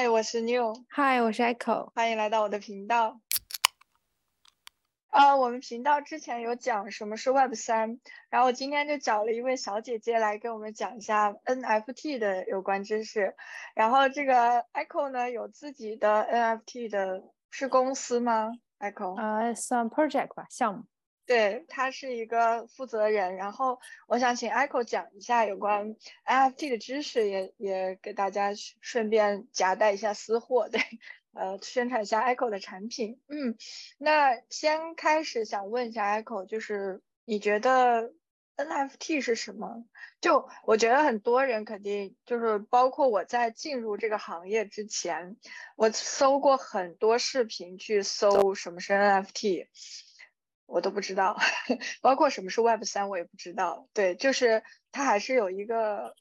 嗨，我是 New。嗨，我是 Echo。欢迎来到我的频道。呃，我们频道之前有讲什么是 Web 三，然后今天就找了一位小姐姐来跟我们讲一下 NFT 的有关知识。然后这个 Echo 呢，有自己的 NFT 的是公司吗？Echo？呃，算 project 吧，项目。对他是一个负责人，然后我想请 Echo 讲一下有关 NFT 的知识，也也给大家顺便夹带一下私货，对，呃，宣传一下 Echo 的产品。嗯，那先开始想问一下 Echo，就是你觉得 NFT 是什么？就我觉得很多人肯定就是，包括我在进入这个行业之前，我搜过很多视频去搜什么是 NFT。我都不知道，包括什么是 Web 三，我也不知道。对，就是它还是有一个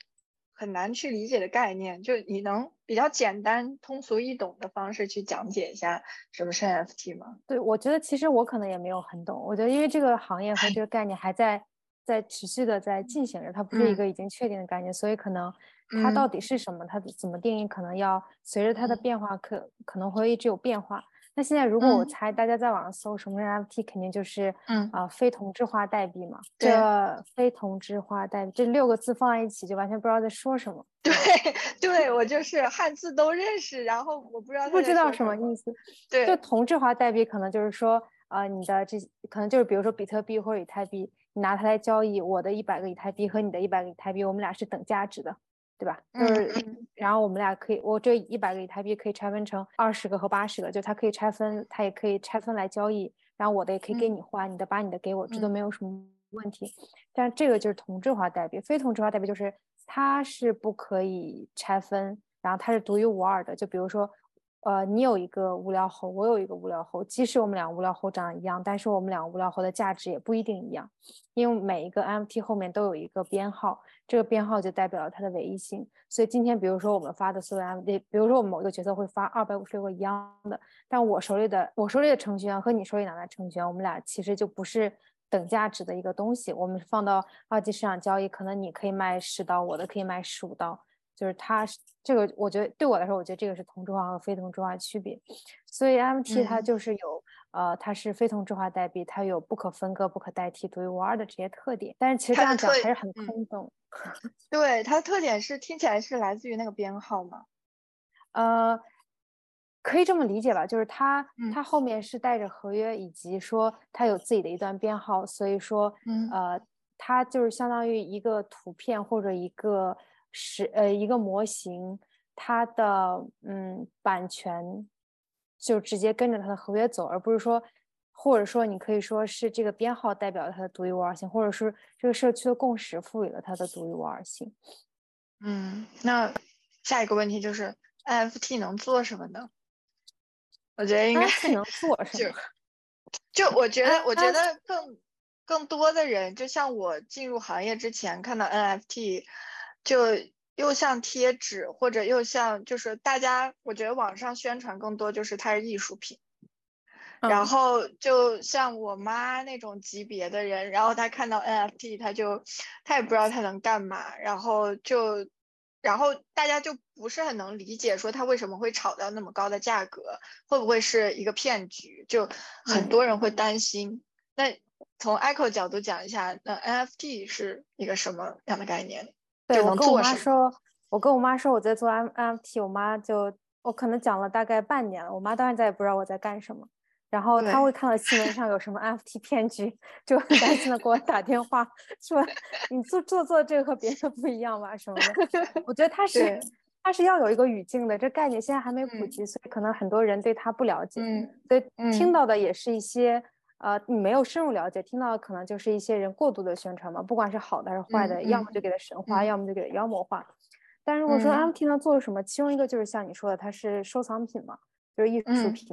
很难去理解的概念。就你能比较简单、通俗易懂的方式去讲解一下什么是 NFT 吗？对，我觉得其实我可能也没有很懂。我觉得因为这个行业和这个概念还在在持续的在进行着，它不是一个已经确定的概念，所以可能它到底是什么，它怎么定义，可能要随着它的变化，可可能会一直有变化。那现在如果我猜，大家在网上搜什么是 NFT，肯定就是嗯啊非同质化代币嘛。这非同质化代币这六个字放在一起，就完全不知道在说什么。对，对 我就是汉字都认识，然后我不知道不知道什么意思。对，就同质化代币可能就是说，呃，你的这可能就是比如说比特币或者以太币，你拿它来交易，我的一百个以太币和你的一百个以太币，我们俩是等价值的。对吧？就是，然后我们俩可以，我这一百个以太币可以拆分成二十个和八十个，就它可以拆分，它也可以拆分来交易。然后我的也可以给你换，你的把你的给我，这都没有什么问题。但这个就是同质化代币，非同质化代币就是它是不可以拆分，然后它是独一无二的。就比如说。呃，你有一个无聊猴，我有一个无聊猴，即使我们两个无聊猴长得一样，但是我们两个无聊猴的价值也不一定一样，因为每一个 MFT 后面都有一个编号，这个编号就代表了它的唯一性。所以今天，比如说我们发的所有 MFT，比如说我们某一个角色会发二百五十六个一样的，但我手里的我手里的程序员和你手里拿的程序员，我们俩其实就不是等价值的一个东西。我们放到二级市场交易，可能你可以卖十刀，我的可以卖十五刀。就是它是这个，我觉得对我来说，我觉得这个是同质化和非同质化区别。所以 MT 它就是有呃，它是非同质化代币，它有不可分割、不可代替、独一无二的这些特点。但是其实这样讲还是很空洞。对，它的特点是听起来是来自于那个编号吗？呃，可以这么理解吧，就是它它后面是带着合约，以及说它有自己的一段编号，所以说呃，它就是相当于一个图片或者一个。是呃一个模型，它的嗯版权就直接跟着它的合约走，而不是说，或者说你可以说是这个编号代表了它的独一无二性，或者是这个社区的共识赋予了它的独一无二性。嗯，那下一个问题就是 NFT 能做什么呢？我觉得应该能做 什么？就我觉得，我觉得更更多的人，就像我进入行业之前看到 NFT。就又像贴纸，或者又像就是大家，我觉得网上宣传更多就是它是艺术品。然后就像我妈那种级别的人，然后她看到 NFT，她就她也不知道它能干嘛，然后就然后大家就不是很能理解说它为什么会炒到那么高的价格，会不会是一个骗局？就很多人会担心。那从 Echo 角度讲一下，那 NFT 是一个什么样的概念？对我跟我妈说，我跟我妈说我在做 MFT 我妈就我可能讲了大概半年了，我妈到现在也不知道我在干什么。然后她会看到新闻上有什么 NFT 骗局，就很担心的给我打电话说：“你做做做这个和别的不一样吧什么的。”我觉得 他是他是要有一个语境的，这概念现在还没普及，所以可能很多人对他不了解，所以听到的也是一些。呃，你没有深入了解，听到的可能就是一些人过度的宣传嘛，不管是好的还是坏的，要么就给他神化，要么就给他妖魔化。但如果说 NFT 呢做了什么，其中一个就是像你说的，它是收藏品嘛，就是艺术品，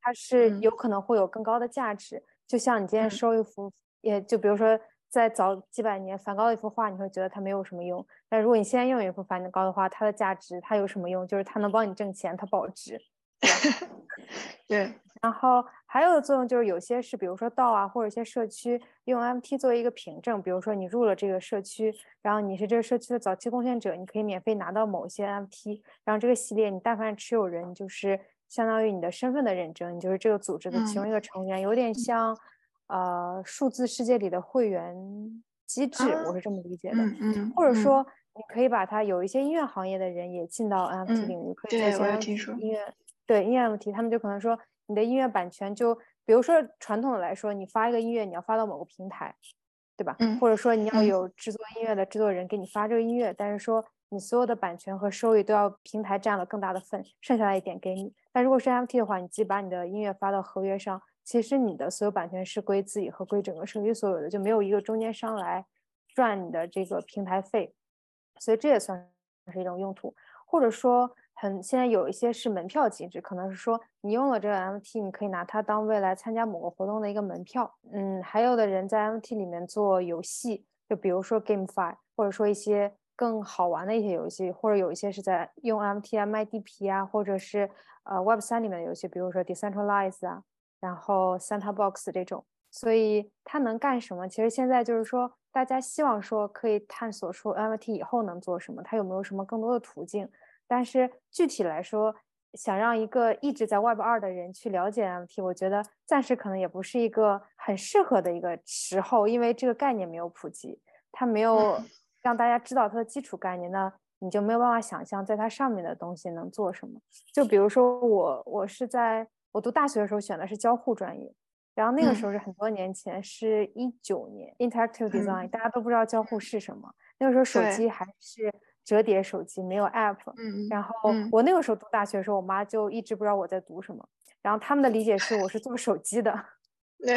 它是有可能会有更高的价值。就像你今天收一幅，也就比如说在早几百年梵高的一幅画，你会觉得它没有什么用。但如果你现在用一幅梵高的画，它的价值它有什么用？就是它能帮你挣钱，它保值。对。然后还有的作用就是，有些是比如说道啊，或者一些社区用 MT 作为一个凭证，比如说你入了这个社区，然后你是这个社区的早期贡献者，你可以免费拿到某些 MT，然后这个系列你但凡持有人，就是相当于你的身份的认证，你就是这个组织的其中一个成员，有点像呃数字世界里的会员机制，我是这么理解的。嗯或者说你可以把它有一些音乐行业的人也进到 MT 领域，可以做一些音乐，对音乐 MT，他们就可能说。你的音乐版权就，比如说传统的来说，你发一个音乐，你要发到某个平台，对吧？嗯。或者说你要有制作音乐的制作人给你发这个音乐，但是说你所有的版权和收益都要平台占了更大的份，剩下来一点给你。但如果是 NFT 的话，你既把你的音乐发到合约上，其实你的所有版权是归自己和归整个社区所有的，就没有一个中间商来赚你的这个平台费，所以这也算是一种用途，或者说。很，现在有一些是门票机制，可能是说你用了这个 MT，你可以拿它当未来参加某个活动的一个门票。嗯，还有的人在 MT 里面做游戏，就比如说 GameFi，或者说一些更好玩的一些游戏，或者有一些是在用 MT 啊卖地皮啊，或者是呃 Web 三里面的游戏，比如说 Decentralize 啊，然后 Santa Box 这种。所以它能干什么？其实现在就是说，大家希望说可以探索出 MT 以后能做什么，它有没有什么更多的途径？但是具体来说，想让一个一直在 Web 二的人去了解 MT，我觉得暂时可能也不是一个很适合的一个时候，因为这个概念没有普及，它没有 让大家知道它的基础概念，那你就没有办法想象在它上面的东西能做什么。就比如说我，我是在我读大学的时候选的是交互专业，然后那个时候是很多年前，是一九年，Interactive Design，大家都不知道交互是什么，那个时候手机还是。折叠手机没有 app，嗯，然后我那个时候读大学的时候，我妈就一直不知道我在读什么，然后他们的理解是我是做手机的，对，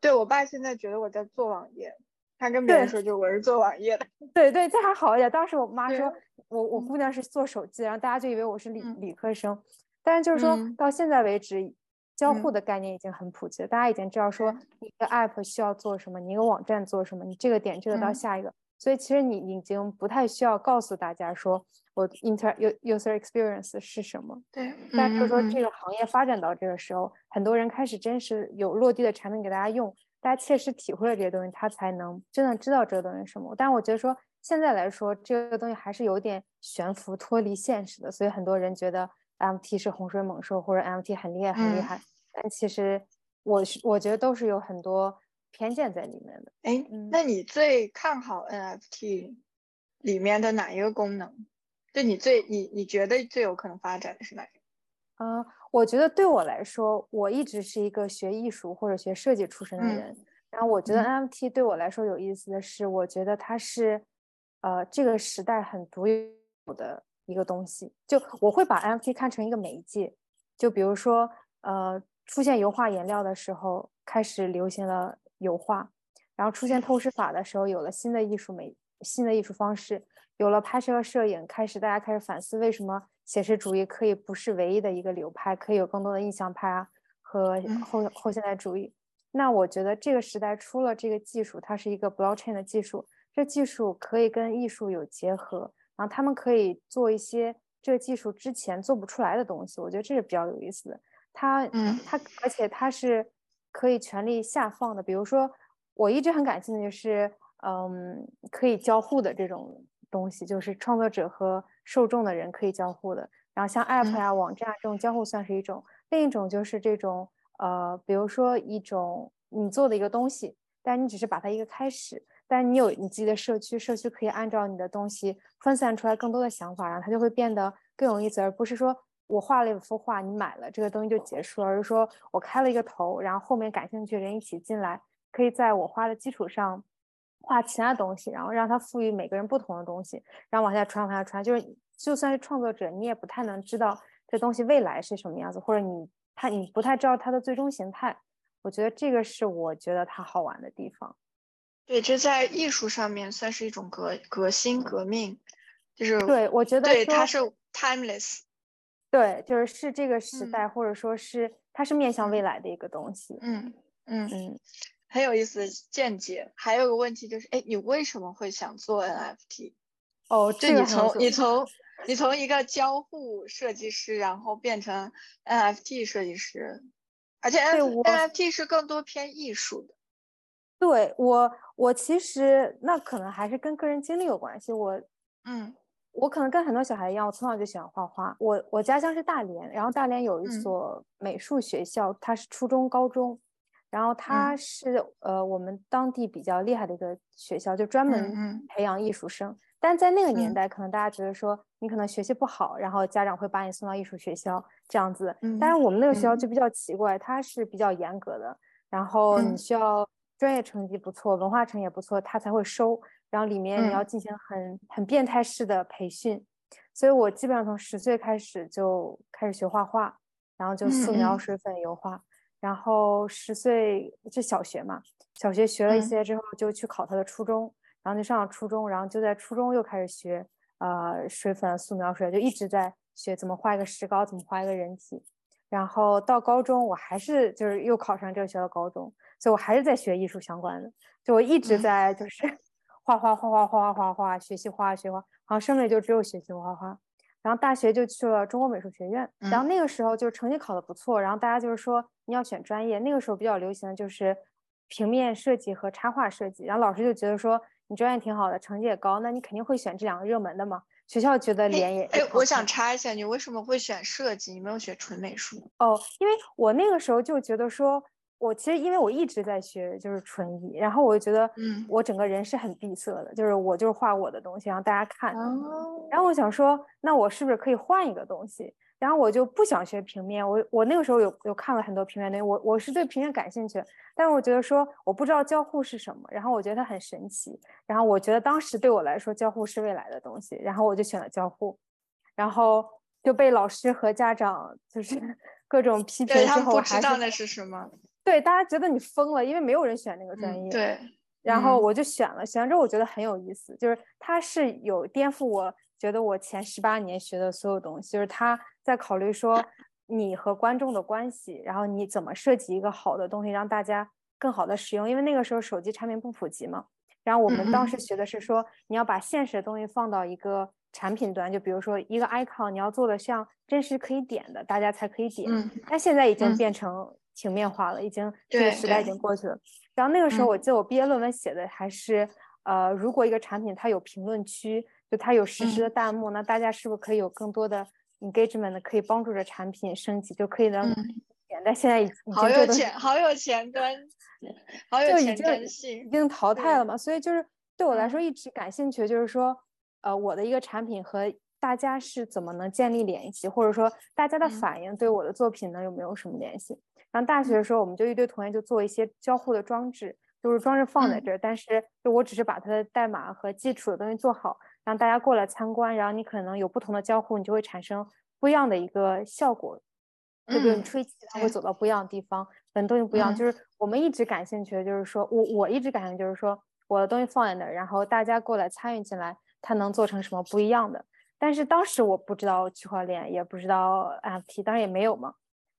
对我爸现在觉得我在做网页，他跟别人说就我是做网页的，对 对，这还好一点。当时我妈说我我姑娘是做手机，然后大家就以为我是理理科生，但是就是说到现在为止，交互的概念已经很普及了，大家已经知道说一个 app 需要做什么，你一个网站做什么，你这个点这个到下一个。所以其实你已经不太需要告诉大家说我 inter user experience 是什么。对。但是说这个行业发展到这个时候，很多人开始真实有落地的产品给大家用，大家切实体会了这些东西，他才能真的知道这个东西是什么。但我觉得说现在来说，这个东西还是有点悬浮、脱离现实的。所以很多人觉得 MT 是洪水猛兽，或者 MT 很厉害、很厉害。但其实我是我觉得都是有很多。偏见在里面的，哎，那你最看好 NFT 里面的哪一个功能？就你最你你觉得最有可能发展的是哪个？嗯，我觉得对我来说，我一直是一个学艺术或者学设计出身的人，然后我觉得 NFT 对我来说有意思的是，我觉得它是呃这个时代很独有的一个东西。就我会把 NFT 看成一个媒介，就比如说呃出现油画颜料的时候，开始流行了。油画，然后出现透视法的时候，有了新的艺术美、新的艺术方式，有了拍摄和摄影，开始大家开始反思，为什么写实主义可以不是唯一的一个流派，可以有更多的印象派啊和后后现代主义。那我觉得这个时代出了这个技术，它是一个 blockchain 的技术，这技术可以跟艺术有结合，然后他们可以做一些这个技术之前做不出来的东西，我觉得这是比较有意思的。它，嗯，它，而且它是。可以权力下放的，比如说，我一直很感兴趣是，嗯，可以交互的这种东西，就是创作者和受众的人可以交互的。然后像 App 呀、网站啊这种交互算是一种，另一种就是这种，呃，比如说一种你做的一个东西，但你只是把它一个开始，但你有你自己的社区，社区可以按照你的东西分散出来更多的想法，然后它就会变得更有意思，而不是说。我画了一幅画，你买了这个东西就结束了，而是说我开了一个头，然后后面感兴趣的人一起进来，可以在我画的基础上画其他东西，然后让它赋予每个人不同的东西，然后往下传，往下传。就是就算是创作者，你也不太能知道这东西未来是什么样子，或者你他你不太知道它的最终形态。我觉得这个是我觉得它好玩的地方。对，这在艺术上面算是一种革革新革命，就是对我觉得对它是 timeless。对，就是是这个时代，或者说是它是面向未来的一个东西。嗯嗯嗯，很有意思的见解。还有个问题就是，哎，你为什么会想做 NFT？哦，这你从你从你从一个交互设计师，然后变成 NFT 设计师，而且 NFT 是更多偏艺术的。对我，我其实那可能还是跟个人经历有关系。我，嗯，我可能跟很多小孩一样，我从小就喜欢画画。我我家乡是大连，然后大连有一所美术学校，它是初中、高中，然后它是呃我们当地比较厉害的一个学校，就专门培养艺术生。但在那个年代，可能大家觉得说你可能学习不好，然后家长会把你送到艺术学校这样子。但是我们那个学校就比较奇怪，它是比较严格的，然后你需要。专业成绩不错，文化成绩也不错，他才会收。然后里面你要进行很很变态式的培训，所以我基本上从十岁开始就开始学画画，然后就素描、水粉、油画。然后十岁就小学嘛，小学学了一些之后就去考他的初中，然后就上了初中，然后就在初中又开始学呃水粉、素描、水，就一直在学怎么画一个石膏，怎么画一个人体。然后到高中我还是就是又考上这个学校高中。所以我还是在学艺术相关的，就我一直在就是画画画画画画画画，学习画画学画，好像生命就只有学习画画。然后大学就去了中国美术学院，然后那个时候就成绩考得不错，然后大家就是说你要选专业，那个时候比较流行的就是平面设计和插画设计，然后老师就觉得说你专业挺好的，成绩也高，那你肯定会选这两个热门的嘛。学校觉得脸也……哎，我想插一下，你为什么会选设计？你没有学纯美术？哦，因为我那个时候就觉得说。我其实因为我一直在学就是纯艺，然后我就觉得，嗯，我整个人是很闭塞的，就是我就是画我的东西让大家看。然后我想说，那我是不是可以换一个东西？然后我就不想学平面。我我那个时候有有看了很多平面东西，我我是对平面感兴趣，但是我觉得说我不知道交互是什么，然后我觉得它很神奇。然后我觉得当时对我来说交互是未来的东西，然后我就选了交互，然后就被老师和家长就是 各种批评之后，还是不知道那是什么。对，大家觉得你疯了，因为没有人选那个专业。对，然后我就选了，选了之后我觉得很有意思，就是它是有颠覆我觉得我前十八年学的所有东西，就是他在考虑说你和观众的关系，然后你怎么设计一个好的东西让大家更好的使用，因为那个时候手机产品不普及嘛。然后我们当时学的是说你要把现实的东西放到一个产品端，就比如说一个 icon，你要做的像真实可以点的，大家才可以点。但现在已经变成。平面化了，已经这个时代已经过去了。然后那个时候，我记得我毕业论文写的还是，呃，如果一个产品它有评论区，就它有实时的弹幕，那大家是不是可以有更多的 engagement，可以帮助着产品升级，就可以能。但现在已经好有钱，好有前端，好有前端性，已经淘汰了嘛。所以就是对我来说一直感兴趣，就是说，呃，我的一个产品和大家是怎么能建立联系，或者说大家的反应对我的作品呢有没有什么联系？然后大学的时候，我们就一堆同学就做一些交互的装置，就是装置放在这儿，但是就我只是把它的代码和基础的东西做好，让大家过来参观，然后你可能有不同的交互，你就会产生不一样的一个效果。就比如你吹气，它会走到不一样的地方，很多东西不一样。就是我们一直感兴趣的，就是说我我一直感兴趣，就是说我的东西放在那儿，然后大家过来参与进来，它能做成什么不一样的。但是当时我不知道区块链，也不知道 FT，当然也没有嘛。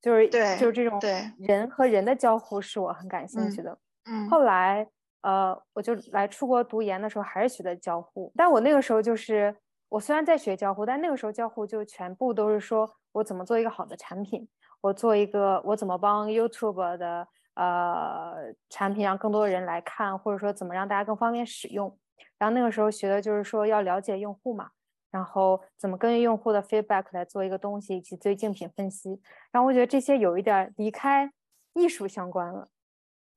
就是对，就是这种人和人的交互是我很感兴趣的。嗯，后来呃，我就来出国读研的时候还是学的交互，但我那个时候就是我虽然在学交互，但那个时候交互就全部都是说我怎么做一个好的产品，我做一个我怎么帮 YouTube 的呃产品让更多的人来看，或者说怎么让大家更方便使用。然后那个时候学的就是说要了解用户嘛。然后怎么根据用户的 feedback 来做一个东西，以及对竞品分析。然后我觉得这些有一点离开艺术相关了。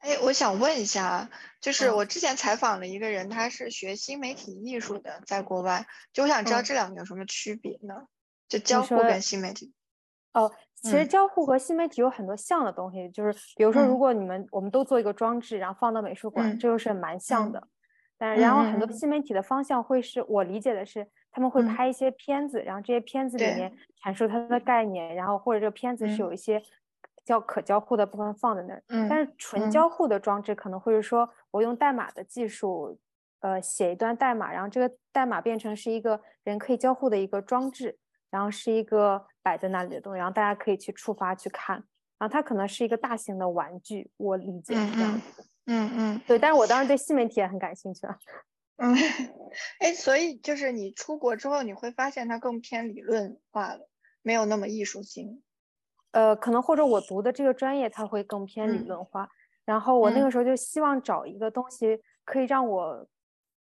哎，我想问一下，就是我之前采访了一个人，他是学新媒体艺术的，在国外。就我想知道这两个有什么区别呢？就交互跟新媒体。哦，其实交互和新媒体有很多像的东西，就是比如说，如果你们我们都做一个装置，然后放到美术馆，这就是蛮像的。但然后很多新媒体的方向会是我理解的是。他们会拍一些片子，然后这些片子里面阐述它的概念，然后或者这个片子是有一些叫可交互的部分放在那儿。嗯，但是纯交互的装置可能会是说我用代码的技术，呃，写一段代码，然后这个代码变成是一个人可以交互的一个装置，然后是一个摆在那里的东西，然后大家可以去触发去看，然后它可能是一个大型的玩具，我理解是这样子。嗯嗯，对，但是我当时对新媒体也很感兴趣啊。嗯，哎，所以就是你出国之后，你会发现它更偏理论化了，没有那么艺术性。呃，可能或者我读的这个专业它会更偏理论化，然后我那个时候就希望找一个东西可以让我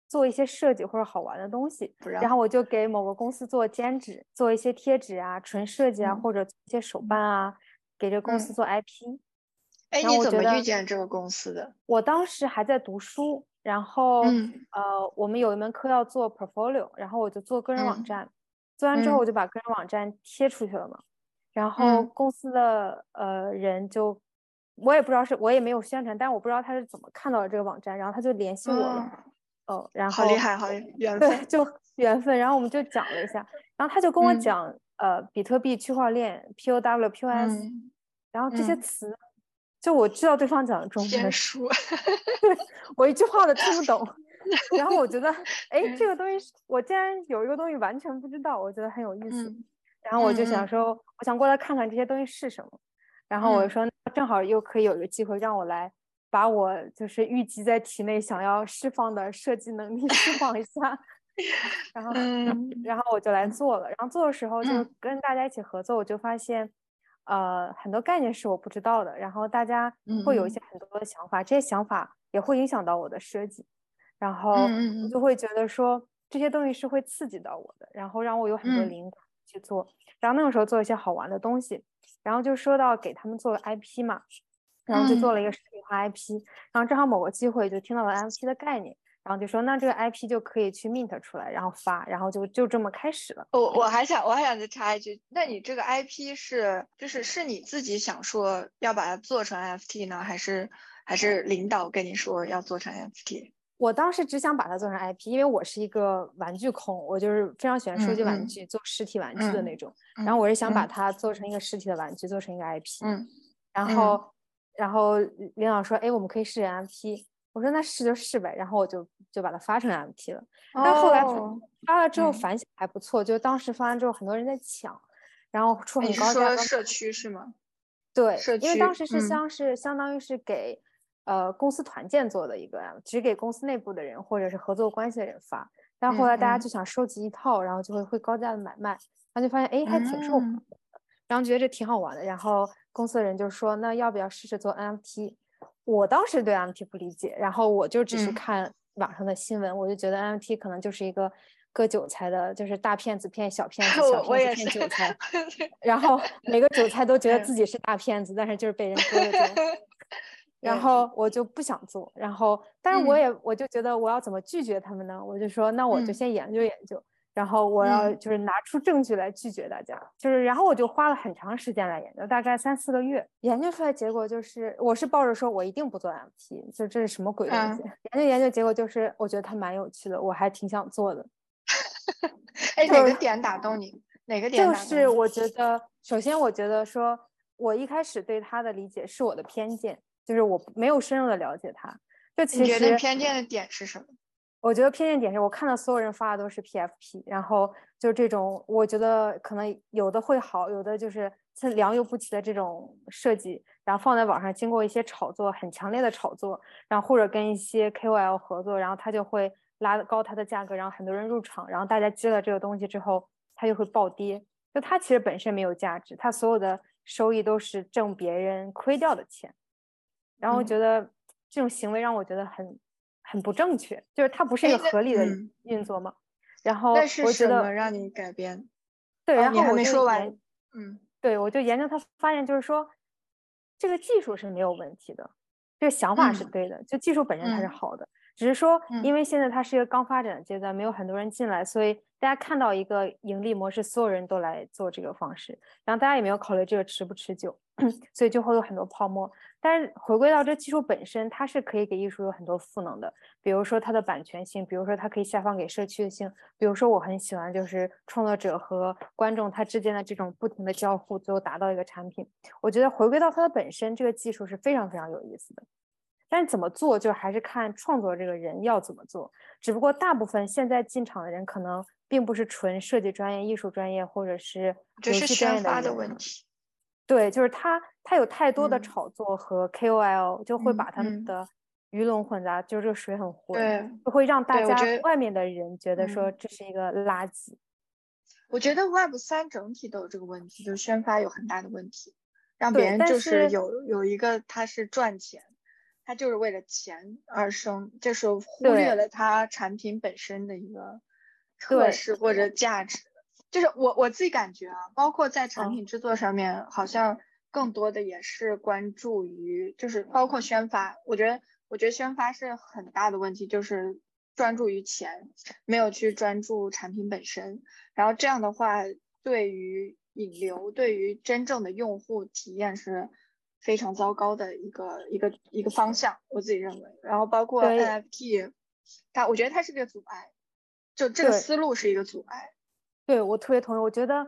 做一些设计或者好玩的东西，然后我就给某个公司做兼职，做一些贴纸啊、纯设计啊，或者一些手办啊，给这公司做 IP。哎，你怎么遇见这个公司的？我当时还在读书。然后，呃，我们有一门课要做 portfolio，然后我就做个人网站，做完之后我就把个人网站贴出去了嘛。然后公司的呃人就，我也不知道是我也没有宣传，但我不知道他是怎么看到了这个网站，然后他就联系我了。哦，然后好厉害，好缘分，对，就 缘分。然后我们就讲了一下，然后他就跟我讲，呃，比特币、区块链、POW、POS，然后这些词。就我知道对方讲的中文，对我一句话都听不懂。然后我觉得，哎，这个东西我竟然有一个东西完全不知道，我觉得很有意思。然后我就想说，我想过来看看这些东西是什么。然后我就说，正好又可以有一个机会让我来把我就是预计在体内想要释放的设计能力 释放一下。然后，然后我就来做了。然后做的时候就跟大家一起合作，我就发现。呃，很多概念是我不知道的，然后大家会有一些很多的想法，这些想法也会影响到我的设计，然后我就会觉得说这些东西是会刺激到我的，然后让我有很多灵感去做，然后那个时候做一些好玩的东西，然后就说到给他们做了 IP 嘛，然后就做了一个视频化 IP，然后正好某个机会就听到了 IP 的概念。然后就说，那这个 IP 就可以去 mint 出来，然后发，然后就就这么开始了。我我还想我还想再插一句，那你这个 IP 是就是是你自己想说要把它做成 NFT 呢，还是还是领导跟你说要做成 NFT？我当时只想把它做成 IP，因为我是一个玩具控，我就是非常喜欢收集玩具，做实体玩具的那种。然后我是想把它做成一个实体的玩具，做成一个 IP。嗯。然后然后领导说，哎，我们可以试 NFT。我说那试就试呗，然后我就就把它发成 MT 了。但后来发了之后反响还不错，就当时发完之后很多人在抢，然后出很高价。说社区是吗？对，因为当时是相是相当于是给呃公司团建做的一个，只给公司内部的人或者是合作关系的人发。但后来大家就想收集一套，然后就会会高价的买卖，然后就发现哎还挺受欢迎的，然后觉得这挺好玩的。然后公司的人就说那要不要试试做 NFT？我当时对 NFT 不理解，然后我就只是看网上的新闻，我就觉得 NFT 可能就是一个割韭菜的，就是大骗子骗小骗子，小骗子骗韭菜，然后每个韭菜都觉得自己是大骗子，但是就是被人割了。然后我就不想做，然后但是我也我就觉得我要怎么拒绝他们呢？我就说那我就先研究研究。然后我要就是拿出证据来拒绝大家，就是然后我就花了很长时间来研究，大概三四个月，研究出来结果就是我是抱着说我一定不做 MT，就这是什么鬼东西？研究研究结果就是我觉得它蛮有趣的，我还挺想做的。哎，哪个点打动你？哪个点？就是我觉得，首先我觉得说，我一开始对他的理解是我的偏见，就是我没有深入的了解他。就其实偏见的点是什么？我觉得偏见点是我看到所有人发的都是 PFP，然后就这种，我觉得可能有的会好，有的就是是良莠不齐的这种设计，然后放在网上经过一些炒作，很强烈的炒作，然后或者跟一些 KOL 合作，然后他就会拉高它的价格，然后很多人入场，然后大家接了这个东西之后，它就会暴跌。就它其实本身没有价值，它所有的收益都是挣别人亏掉的钱。然后我觉得这种行为让我觉得很。很不正确，就是它不是一个合理的运作嘛？然后我觉得让你改变，对，然后我没说完，嗯，对，我就研究它，发现就是说，这个技术是没有问题的，这个想法是对的，就技术本身它是好的，只是说因为现在它是一个刚发展的阶段，没有很多人进来，所以大家看到一个盈利模式，所有人都来做这个方式，然后大家也没有考虑这个持不持久，所以就会有很多泡沫。但是回归到这技术本身，它是可以给艺术有很多赋能的，比如说它的版权性，比如说它可以下放给社区的性，比如说我很喜欢就是创作者和观众他之间的这种不停的交互，最后达到一个产品。我觉得回归到它的本身，这个技术是非常非常有意思的。但是怎么做，就还是看创作这个人要怎么做。只不过大部分现在进场的人可能并不是纯设计专业、艺术专业或者是游戏专业的问题。对，就是他，他有太多的炒作和 KOL 就会把他们的鱼龙混杂，就是这个水很浑，就，会让大家外面的人觉得说这是一个垃圾。我觉得 Web 三整体都有这个问题，就是宣发有很大的问题，让别人就是有有一个他是赚钱，他就是为了钱而生，就是忽略了他产品本身的一个特质或者价值。就是我我自己感觉啊，包括在产品制作上面，好像更多的也是关注于，就是包括宣发，我觉得我觉得宣发是很大的问题，就是专注于钱，没有去专注产品本身。然后这样的话，对于引流，对于真正的用户体验是非常糟糕的一个一个一个方向，我自己认为。然后包括 NFT，它我觉得它是个阻碍，就这个思路是一个阻碍。对我特别同意，我觉得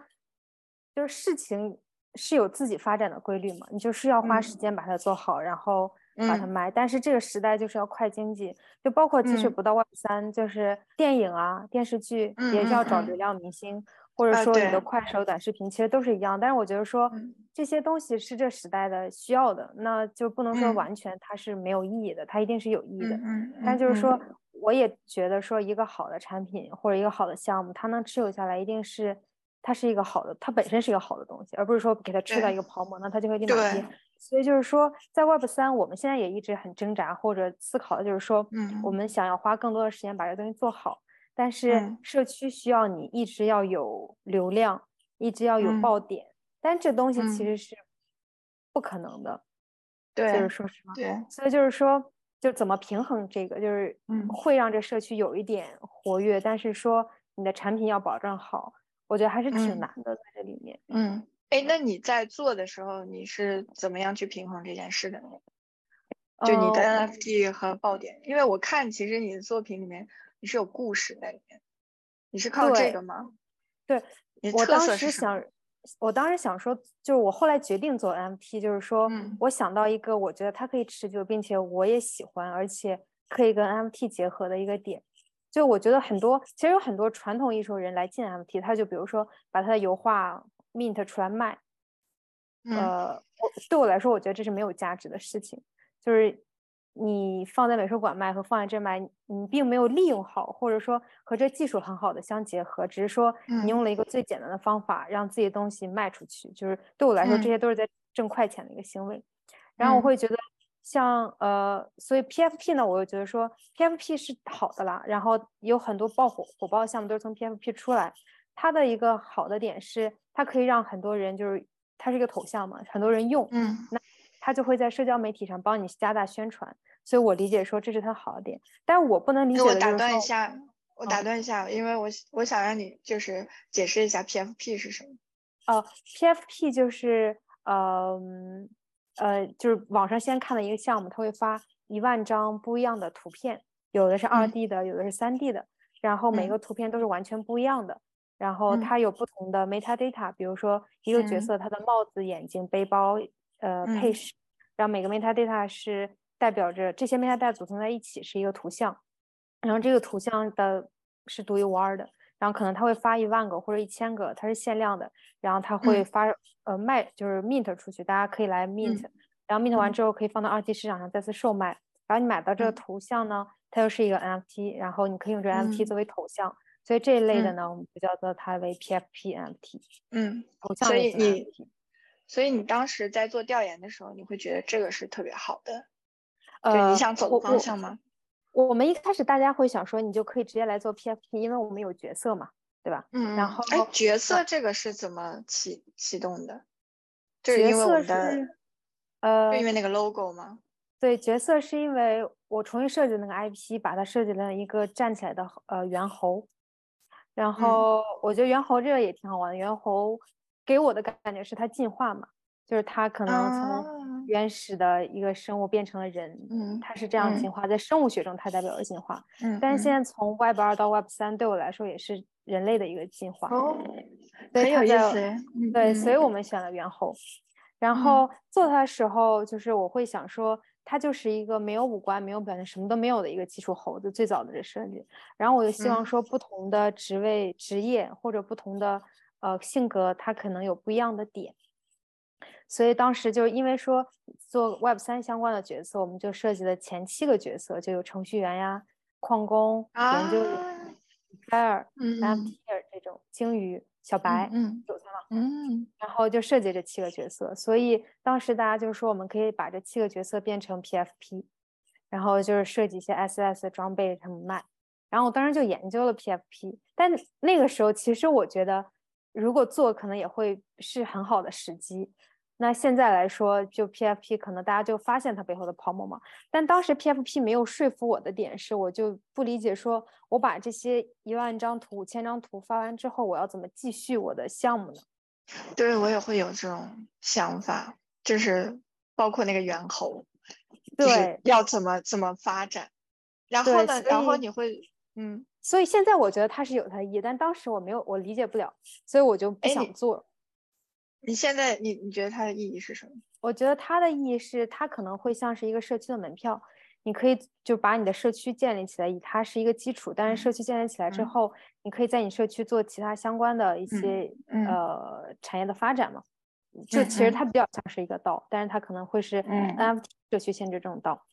就是事情是有自己发展的规律嘛，你就是要花时间把它做好，然后把它卖。但是这个时代就是要快经济，就包括即使不到 Web 三，就是电影啊、电视剧也是要找流量明星，或者说你的快手短视频，其实都是一样。但是我觉得说这些东西是这时代的需要的，那就不能说完全它是没有意义的，它一定是有意义的。但就是说。我也觉得说一个好的产品或者一个好的项目，它能持有下来，一定是它是一个好的，它本身是一个好的东西，而不是说给它吃到一个泡沫，那它就会立马跌。所以就是说，在 Web 三，我们现在也一直很挣扎或者思考的就是说，嗯，我们想要花更多的时间把这个东西做好，但是社区需要你一直要有流量，一直要有爆点，但这东西其实是不可能的。对，就是说实话。对，所以就是说。就怎么平衡这个，就是嗯，会让这社区有一点活跃，但是说你的产品要保证好，我觉得还是挺难的在这里面。嗯，哎，那你在做的时候，你是怎么样去平衡这件事的呢？就你的 NFT 和爆点，因为我看其实你的作品里面你是有故事在里面，你是靠这个吗？对，我当时想。我当时想说，就是我后来决定做 NFT，就是说我想到一个我觉得它可以持久，并且我也喜欢，而且可以跟 NFT 结合的一个点。就我觉得很多，其实有很多传统艺术人来进 NFT，他就比如说把他的油画 mint 出来卖。呃，我对我来说，我觉得这是没有价值的事情，就是。你放在美术馆卖和放在这卖，你并没有利用好，或者说和这技术很好的相结合，只是说你用了一个最简单的方法让自己的东西卖出去。就是对我来说，这些都是在挣快钱的一个行为。然后我会觉得，像呃，所以 PFP 呢，我又觉得说 PFP 是好的啦。然后有很多爆火火爆的项目都是从 PFP 出来，它的一个好的点是，它可以让很多人就是它是一个头像嘛，很多人用，嗯，那它就会在社交媒体上帮你加大宣传。所以我理解说这是他好的点，但是我不能理解我打断一下，我打断一下，因为我我想让你就是解释一下 PFP 是什么。哦，PFP 就是呃呃，就是网上先看的一个项目，它会发一万张不一样的图片，有的是二 D 的，有的是三 D 的，然后每个图片都是完全不一样的，然后它有不同的 metadata，比如说一个角色他的帽子、眼睛、背包，呃，配饰，然后每个 metadata 是。代表着这些 metadata 组成在一起是一个图像，然后这个图像的是独一无二的，然后可能他会发一万个或者一千个，它是限量的，然后他会发呃卖就是 mint 出去，大家可以来 mint，然后 mint 完之后可以放到二级市场上再次售卖，然后你买到这个图像呢，它又是一个 NFT，然后你可以用这个 NFT 作为头像，所以这一类的呢，我们就叫做它为 PFP NFT，嗯，头像类 NFT，所以你当时在做调研的时候，你会觉得这个是特别好的。呃，你想走的方向吗？我们一开始大家会想说，你就可以直接来做 PFP，因为我们有角色嘛，对吧？嗯。然后，哎，角色这个是怎么启启动的？就是因为我们的，呃，因为那个 logo 吗？对，角色是因为我重新设计那个 IP，把它设计了一个站起来的呃猿猴，然后我觉得猿猴这个也挺好玩的。猿猴给我的感觉是它进化嘛，就是它可能从。原始的一个生物变成了人，嗯，它是这样进化，在生物学中它代表了进化，嗯，但是现在从 Web 二到 Web 三对我来说也是人类的一个进化，哦，很有意思，对，所以我。们选了猿猴，然后。做它的时候，就是我会想说，它就是一个没有五官、没有表情、什么都没有的一个基础猴子，最早的这设计，然后我就希望说，不同的职位、职业或者不同的呃性格，它可能有不一样的点。所以当时就是因为说做 Web 三相关的角色，我们就设计了前七个角色，就有程序员呀、矿工、研究员、Volunteer 这种鲸鱼、小白、嗯韭菜嘛，嗯然后就设计这七个角色。所以当时大家就说，我们可以把这七个角色变成 PFP，然后就是设计一些 SS 的装备他们卖。然后我当时就研究了 PFP，但那个时候其实我觉得，如果做可能也会是很好的时机。那现在来说，就 PFP 可能大家就发现它背后的泡沫嘛。但当时 PFP 没有说服我的点是，我就不理解，说我把这些一万张图、五千张图发完之后，我要怎么继续我的项目呢？对我也会有这种想法，就是包括那个猿猴，就是对要怎么怎么发展，然后呢，然后你会，嗯，所以现在我觉得它是有它的意义，但当时我没有，我理解不了，所以我就不想做。你现在你你觉得它的意义是什么？我觉得它的意义是，它可能会像是一个社区的门票，你可以就把你的社区建立起来，以它是一个基础。但是社区建立起来之嗯后，你可以在你社区做其他相关的一些、嗯呃产业的发展嘛。就嗯其实嗯它比较像是一个道，但是它可能会是嗯 NFT 社区限制这种道。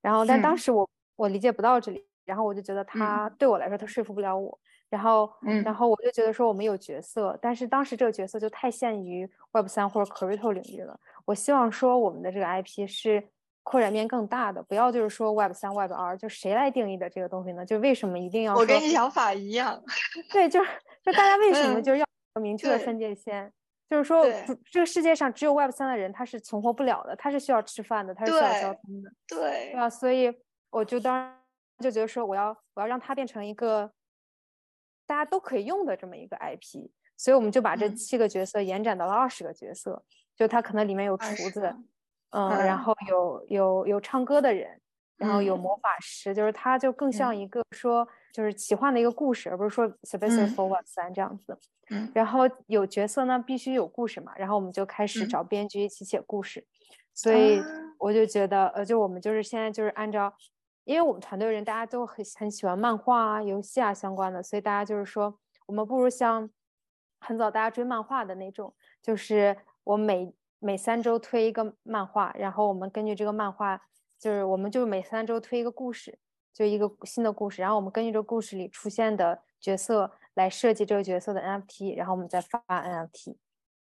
然后，但当嗯时我我理解不到这里，然后我就觉得它对我来说，他说服不了我。然后，嗯然后我就觉得说我们有角色，但是当时这个角色就太限于 Web 三或者 Crypto 领域了。我希望说我们的这个 IP 是扩展面更大的，不要就是说 Web 三、Web 二，就谁来定义的这个东西呢？就为什么一定要我跟你想法一样，对，就是就大家为什么嗯就是要有明确的分界线？就是说这个世界上只有 Web 三的人他是存活不了的，他是需要吃饭的，他是需要交通的。对对，吧？所以我就当时就觉得说，我要我要让它变成一个大家都可以用的这么一个 IP，所以我们就把这嗯。七个角色延展到了二十个角色，就它可能里面有厨子，个嗯，然嗯。后有有有唱歌的人，然后有嗯。魔法师，就是它就更像嗯。一个说就是奇幻的一个故事，而不是说 specific 嗯。for Web 三这样子。嗯。然后有角色呢，必须有故事嘛，然后我们就开始嗯。找编剧一起写故事，所以啊。我就觉得，呃，就我们就是现在就是按照，因为我们团队人大家都很很喜欢漫画啊、游戏啊相关的，所以大家就是说，我们不如像很早大家追漫画的那种，就是我每每三周推一个漫画，然后我们根据这个漫画，就是我们就每三周推一个故事，就一个新的故事，然后我们根据这个故事里出现的角色来设计这个角色的 NFT，然后我们再发 NFT。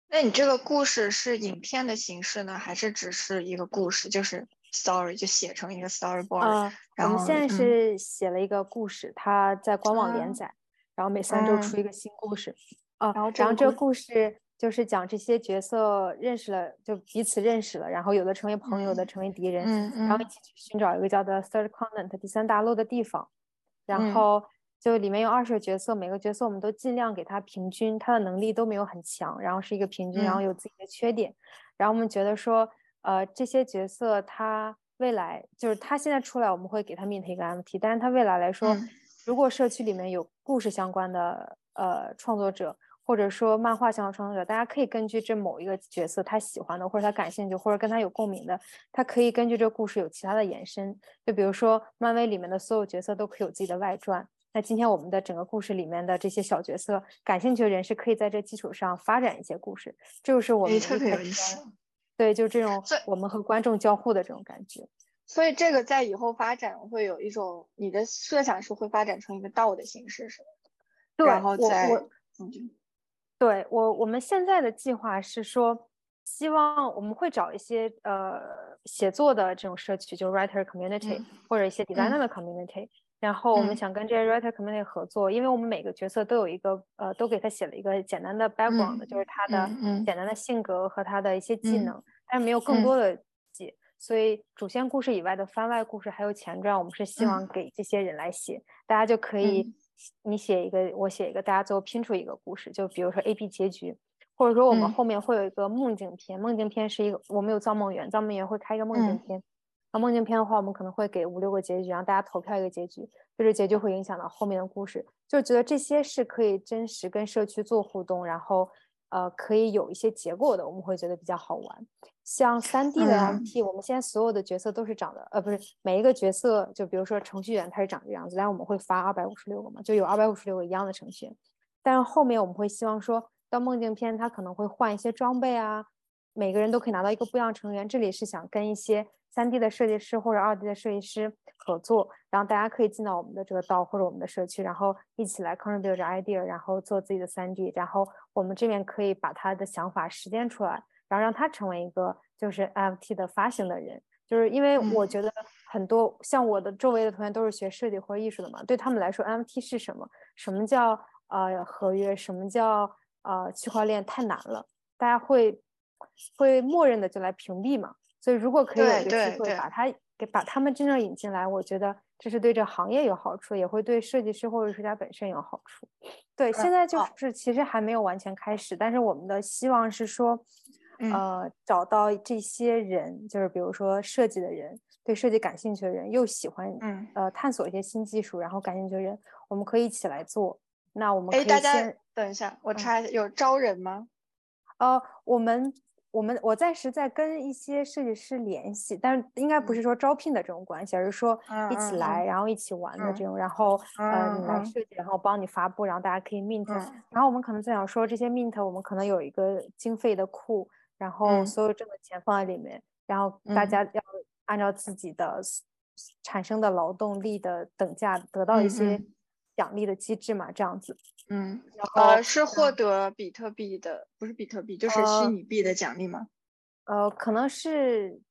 那你这个故事是影片的形式呢，还是只是一个故事，就是 story 就写成一个 storyboard？、然后们现在嗯是写了一个故事，它在官网连啊载，然后每三周嗯出一个新故事。啊，然后这个故然后这个故事就是讲这些角色认识了，就彼此认识了，然后有的成为朋友，有的嗯成为敌人，然后一起去寻找一个叫做 Third Continent 第三大陆的地方。然嗯后就里面有二十个角色，每个角色我们都尽量给他平均，他的能力都没有很强，然后是一个平均，然后嗯有自己的缺点。然后我们觉得说，呃，这些角色他未来就是他现在出来，我们会给他 mint 一个 MT，但是他未来来说，嗯如果社区里面有故事相关的呃创作者，或者说漫画相关创作者，大家可以根据这某一个角色他喜欢的，或者他感兴趣，或者跟他有共鸣的，他可以根据这个故事有其他的延伸。就比如说漫威里面的所有角色都可以有自己的外传。那今天我们的整个故事里面的这些小角色，感兴趣的人是可以在这基础上发展一些故事，这就是我们特别有意思说。对，就这种我们和观众交互的这种感觉。所以这个在以后发展会有一种，你的设想是会发展成一个道的形式，是吗？对，然后我再我嗯对我，我们现在的计划是说，希望我们会找一些呃写作的这种社区，就是 writer community、嗯或者一些 designer 的 community，、然后我们嗯想跟这些 writer community 合作，因为我们每个角色都有一个呃，都给他写了一个简单的 background，、就是他的简单的性格和他的一些技嗯能，但是没有更嗯多的记。所以主线故事以外的番外故事还有前传，我们是希嗯望给这些人来写，大家就可以嗯你写一个，我写一个，大家最后拼出一个故事。就比如说 A B 结局，或者说我们嗯后面会有一个梦境篇。梦境篇是一个，我们有造梦园，造梦园会开一个梦境嗯篇。那梦境片的话，我们可能会给五六个结局，让大家投票一个结局，就是结局会影响到后面的故事。就觉得这些是可以真实跟社区做互动，然后呃可以有一些结果的，我们会觉得比较好玩。像三 D 的嗯 MT，、我们现在所有的角色都是长的，呃，不是每一个角色，就比如说程序员他是长这个样子，但是我们会发二百五十六个嘛，就有二百五十六个一样的程序员。但是后面我们会希望说到梦境片，他可能会换一些装备啊，每个人都可以拿到一个不一样成员。这里是想跟一些三 D 的设计师或者二 D 的设计师合作，然后大家可以进到我们的这个道或者我们的社区，然后一起来 contribute idea，然后做自己的三 D，然后我们这边可以把他的想法实践出来，然后让他成为一个就是 NFT 的发行的人。就是因为我觉得很多像我的周围的同学都是学设计或者艺术的嘛，对他们来说 NFT 是什么？什么叫呃合约？什么叫呃区块链？太难了，大家会会默认的就来屏蔽嘛。所以如果可以有一个机会把它给把他们真正引进来，我觉得这是对这行业有好处，也会对设计师或者艺术家本身有好处。对，现在就是其实还没有完全开始，但是我们的希望是说。呃，找到这些人，就是比如说设计的人，对设计感兴趣的人，又喜欢嗯呃探索一些新技术，然后感兴趣的人，我们可以一起来做。那我们可以先等一下，我插一下，有招人吗？呃，我们我们我暂时在跟一些设计师联系，但是应该不是说招聘的这种关系，而是说一起来，然后一起玩的这种。然后呃，你来设计，然后帮你发布，然后大家可以 mint。然后我们可能在想说，这些 mint 我们可能有一个经费的库。然后所有挣的钱放在里面，然后大家要按照自己的产生的劳动力的等价得到一些奖励的机制嘛，这样子。嗯，呃，是获得比特币的，不是比特币，就是虚拟币的奖励吗？呃，可能是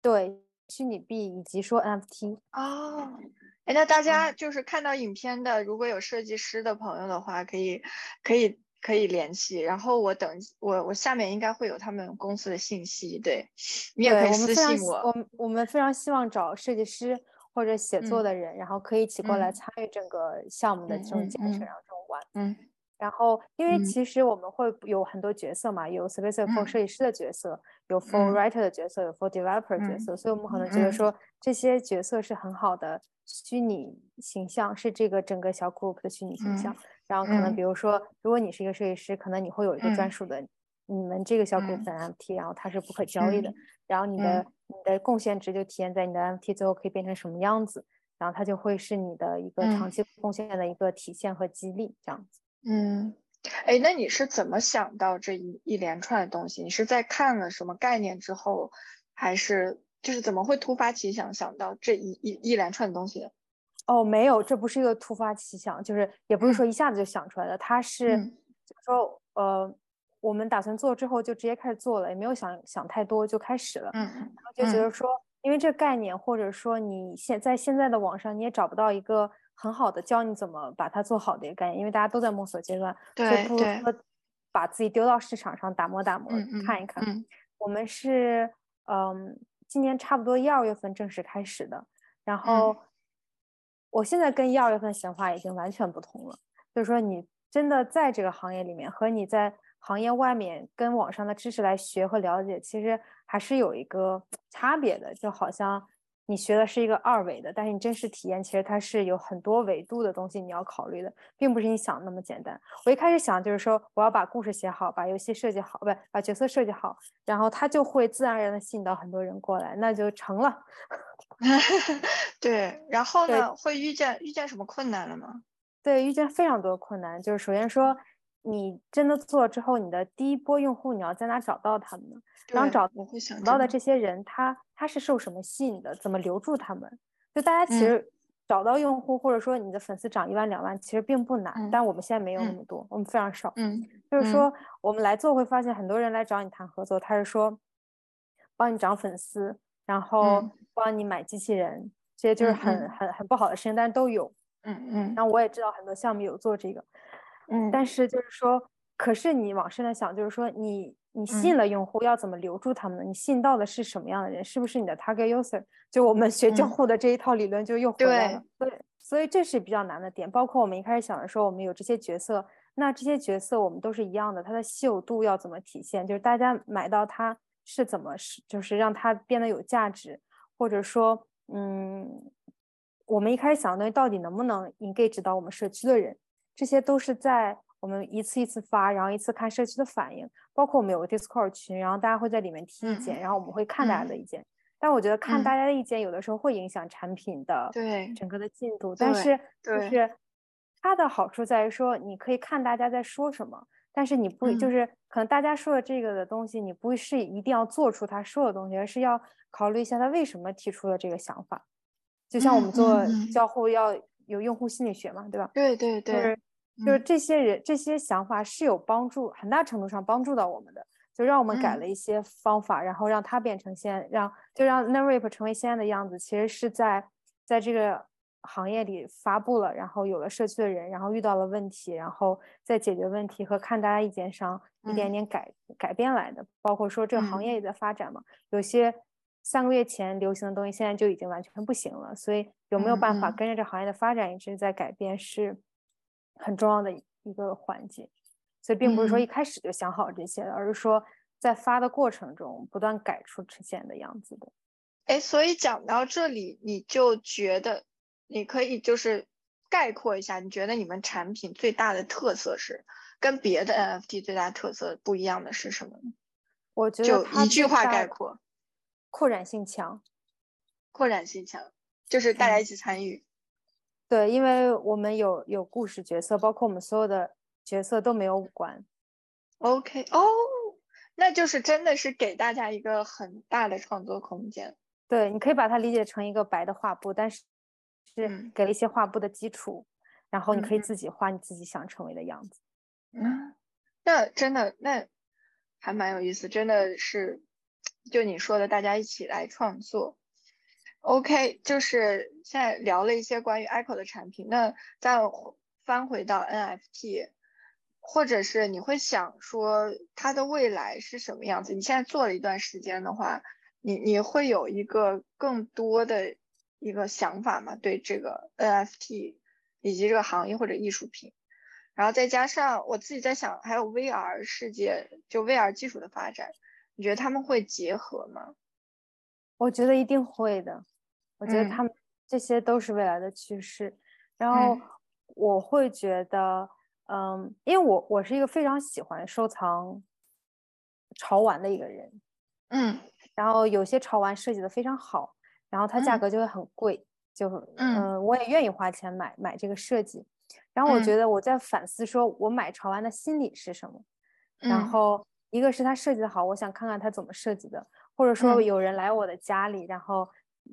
对虚拟币以及说 NFT。哦，哎，那大家就是看到影片的，如果有设计师的朋友的话，可以可以。可以联系，然后我等我我下面应该会有他们公司的信息，对你也可以私信我。我我们非常希望找设计师或者写作的人，然后可以一起过来参与整个项目的这种建设，然后这种玩。嗯。然后，因为其实我们会有很多角色嘛，有 specific for 设计师的角色，有 for writer 的角色，有 for developer 角色，所以我们可能觉得说这些角色是很好的虚拟形象，是这个整个小 group 的虚拟形象。然后可能比如说，如果你是一个设计师，可能你会有一个专属的你们这个小 group 的 NFT，然后它是不可交易的。然后你的你的贡献值就体现在你的 NFT 最后可以变成什么样子，然后它就会是你的一个长期贡献的一个体现和激励，这样子。嗯，哎，那你是怎么想到这一一连串的东西？你是在看了什么概念之后，还是就是怎么会突发奇想想到这一一一连串的东西的？哦，没有，这不是一个突发奇想，就是也不是说一下子就想出来的，它是就是说呃，我们打算做之后就直接开始做了，也没有想想太多就开始了，嗯，然后就觉得说，因为这个概念或者说你现在现在的网上你也找不到一个。很好的教你怎么把它做好的一个概念，因为大家都在摸索阶段，所以不如说把自己丢到市场上打磨打磨，看一看。我们是嗯，今年差不多一二月份正式开始的，然后我现在跟一二月份的想法已经完全不同了。就是说，你真的在这个行业里面，和你在行业外面跟网上的知识来学和了解，其实还是有一个差别的，就好像。你学的是一个二维的，但是你真实体验其实它是有很多维度的东西你要考虑的，并不是你想的那么简单。我一开始想就是说我要把故事写好，把游戏设计好，不把角色设计好，然后它就会自然而然的吸引到很多人过来，那就成了。对，然后呢，会遇见遇见什么困难了吗？对，遇见非常多困难，就是首先说。你真的做了之后，你的第一波用户你要在哪找到他们呢？然后找到的这些人，他他是受什么吸引的？怎么留住他们？就大家其实找到用户，或者说你的粉丝涨一万两万，其实并不难。但我们现在没有那么多，我们非常少。嗯，就是说我们来做会发现，很多人来找你谈合作，他是说帮你涨粉丝，然后帮你买机器人，这些就是很很很不好的事情，但是都有。嗯嗯。然后我也知道很多项目有做这个。嗯，但是就是说，可是你往深了想，就是说，你你吸引了用户，要怎么留住他们呢？你吸引到的是什么样的人？是不是你的 target user？就我们学交互的这一套理论就又回来了。对，所以这是比较难的点。包括我们一开始想的时候，我们有这些角色，那这些角色我们都是一样的，它的稀有度要怎么体现？就是大家买到它是怎么是，就是让它变得有价值，或者说，嗯，我们一开始想的东西到底能不能 engage 到我们社区的人？这些都是在我们一次一次发，然后一次看社区的反应，包括我们有个 Discord 群，然后大家会在里面提意见，然后我们会看大家的意见。但我觉得看大家的意见有的时候会影响产品的对整个的进度。但是就是它的好处在于说，你可以看大家在说什么，但是你不就是可能大家说的这个的东西，你不是一定要做出他说的东西，而是要考虑一下他为什么提出了这个想法。就像我们做交互要有用户心理学嘛，对吧？对对对，就是就是这些人这些想法是有帮助，很大程度上帮助到我们的，就让我们改了一些方法，然后让它变成现让就让 Narrape 成为现在的样子，其实是在在这个。行业里发布了，然后有了社区的人，然后遇到了问题，然后在解决问题和看大家意见上一点点改改变来的。包括说这个行业也在发展嘛，有些三个月前流行的东西，现在就已经完全不行了。所以有没有办法跟着这行业的发展一直在改变，是很重要的一个环节。所以并不是说一开始就想好这些的，而是说在发的过程中不断改出呈现的样子的。哎，所以讲到这里，你就觉得。你可以就是概括一下，你觉得你们产品最大的特色是跟别的 NFT 最大特色不一样的是什么呢？我觉得就一句话概括，扩展性强，扩展性强，就是大家一起参与。对，因为我们有有故事角色，包括我们所有的角色都没有五官。OK，哦，那就是真的是给大家一个很大的创作空间。对，你可以把它理解成一个白的画布，但是。是给了一些画布的基础，然后你可以自己画你自己想成为的样子。嗯，那真的那还蛮有意思，真的是就你说的，大家一起来创作。OK，就是现在聊了一些关于 Echo 的产品，那再翻回到 NFT，或者是你会想说它的未来是什么样子？你现在做了一段时间的话，你你会有一个更多的。一个想法嘛，对这个 NFT 以及这个行业或者艺术品，然后再加上我自己在想，还有 VR 世界，就 VR 技术的发展，你觉得他们会结合吗？我觉得一定会的，我觉得他们这些都是未来的趋势。然后我会觉得，嗯，因为我我是一个非常喜欢收藏潮玩的一个人，嗯，然后有些潮玩设计的非常好。然后它价格就会很贵，就嗯，我也愿意花钱买买这个设计。然后我觉得我在反思，说我买潮玩的心理是什么？然后一个是它设计的好，我想看看它怎么设计的，或者说有人来我的家里，然后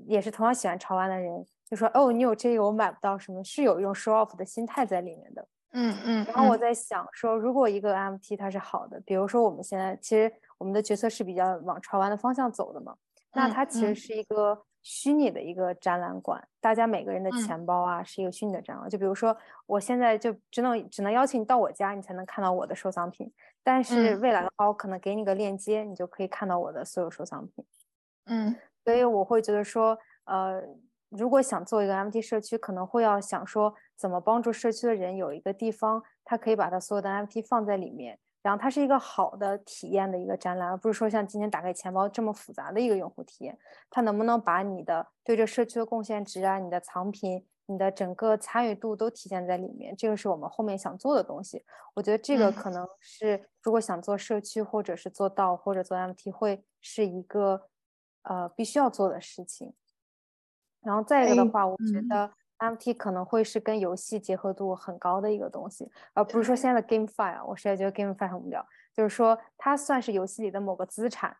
也是同样喜欢潮玩的人，就说哦，你有这个我买不到，什么是有一种 show off 的心态在里面的。嗯嗯。然后我在想说，如果一个 MT 它是好的，比如说我们现在其实我们的角色是比较往潮玩的方向走的嘛，那它其实是一个。虚拟的一个展览馆，大家每个人的钱包啊是一个虚拟的展览。就比如说，我现在就只能只能邀请你到我家，你才能看到我的收藏品。但是未来的话，我可能给你个链接，你就可以看到我的所有收藏品。嗯，所以我会觉得说，呃，如果想做一个 MT 社区，可能会要想说，怎么帮助社区的人有一个地方，他可以把他所有的 MT 放在里面。然后它是一个好的体验的一个展览，而不是说像今天打开钱包这么复杂的一个用户体验。它能不能把你的对这社区的贡献值啊、你的藏品、你的整个参与度都体现在里面？这个是我们后面想做的东西。我觉得这个可能是如果想做社区，或者是做到或者做 MT 会是一个呃必须要做的事情。然后再一个的话，我觉得。NFT 可能会是跟游戏结合度很高的一个东西，而不是说现在的 GameFi 啊，我实在觉得 GameFi 很无聊。就是说它算是游戏里的某个资产，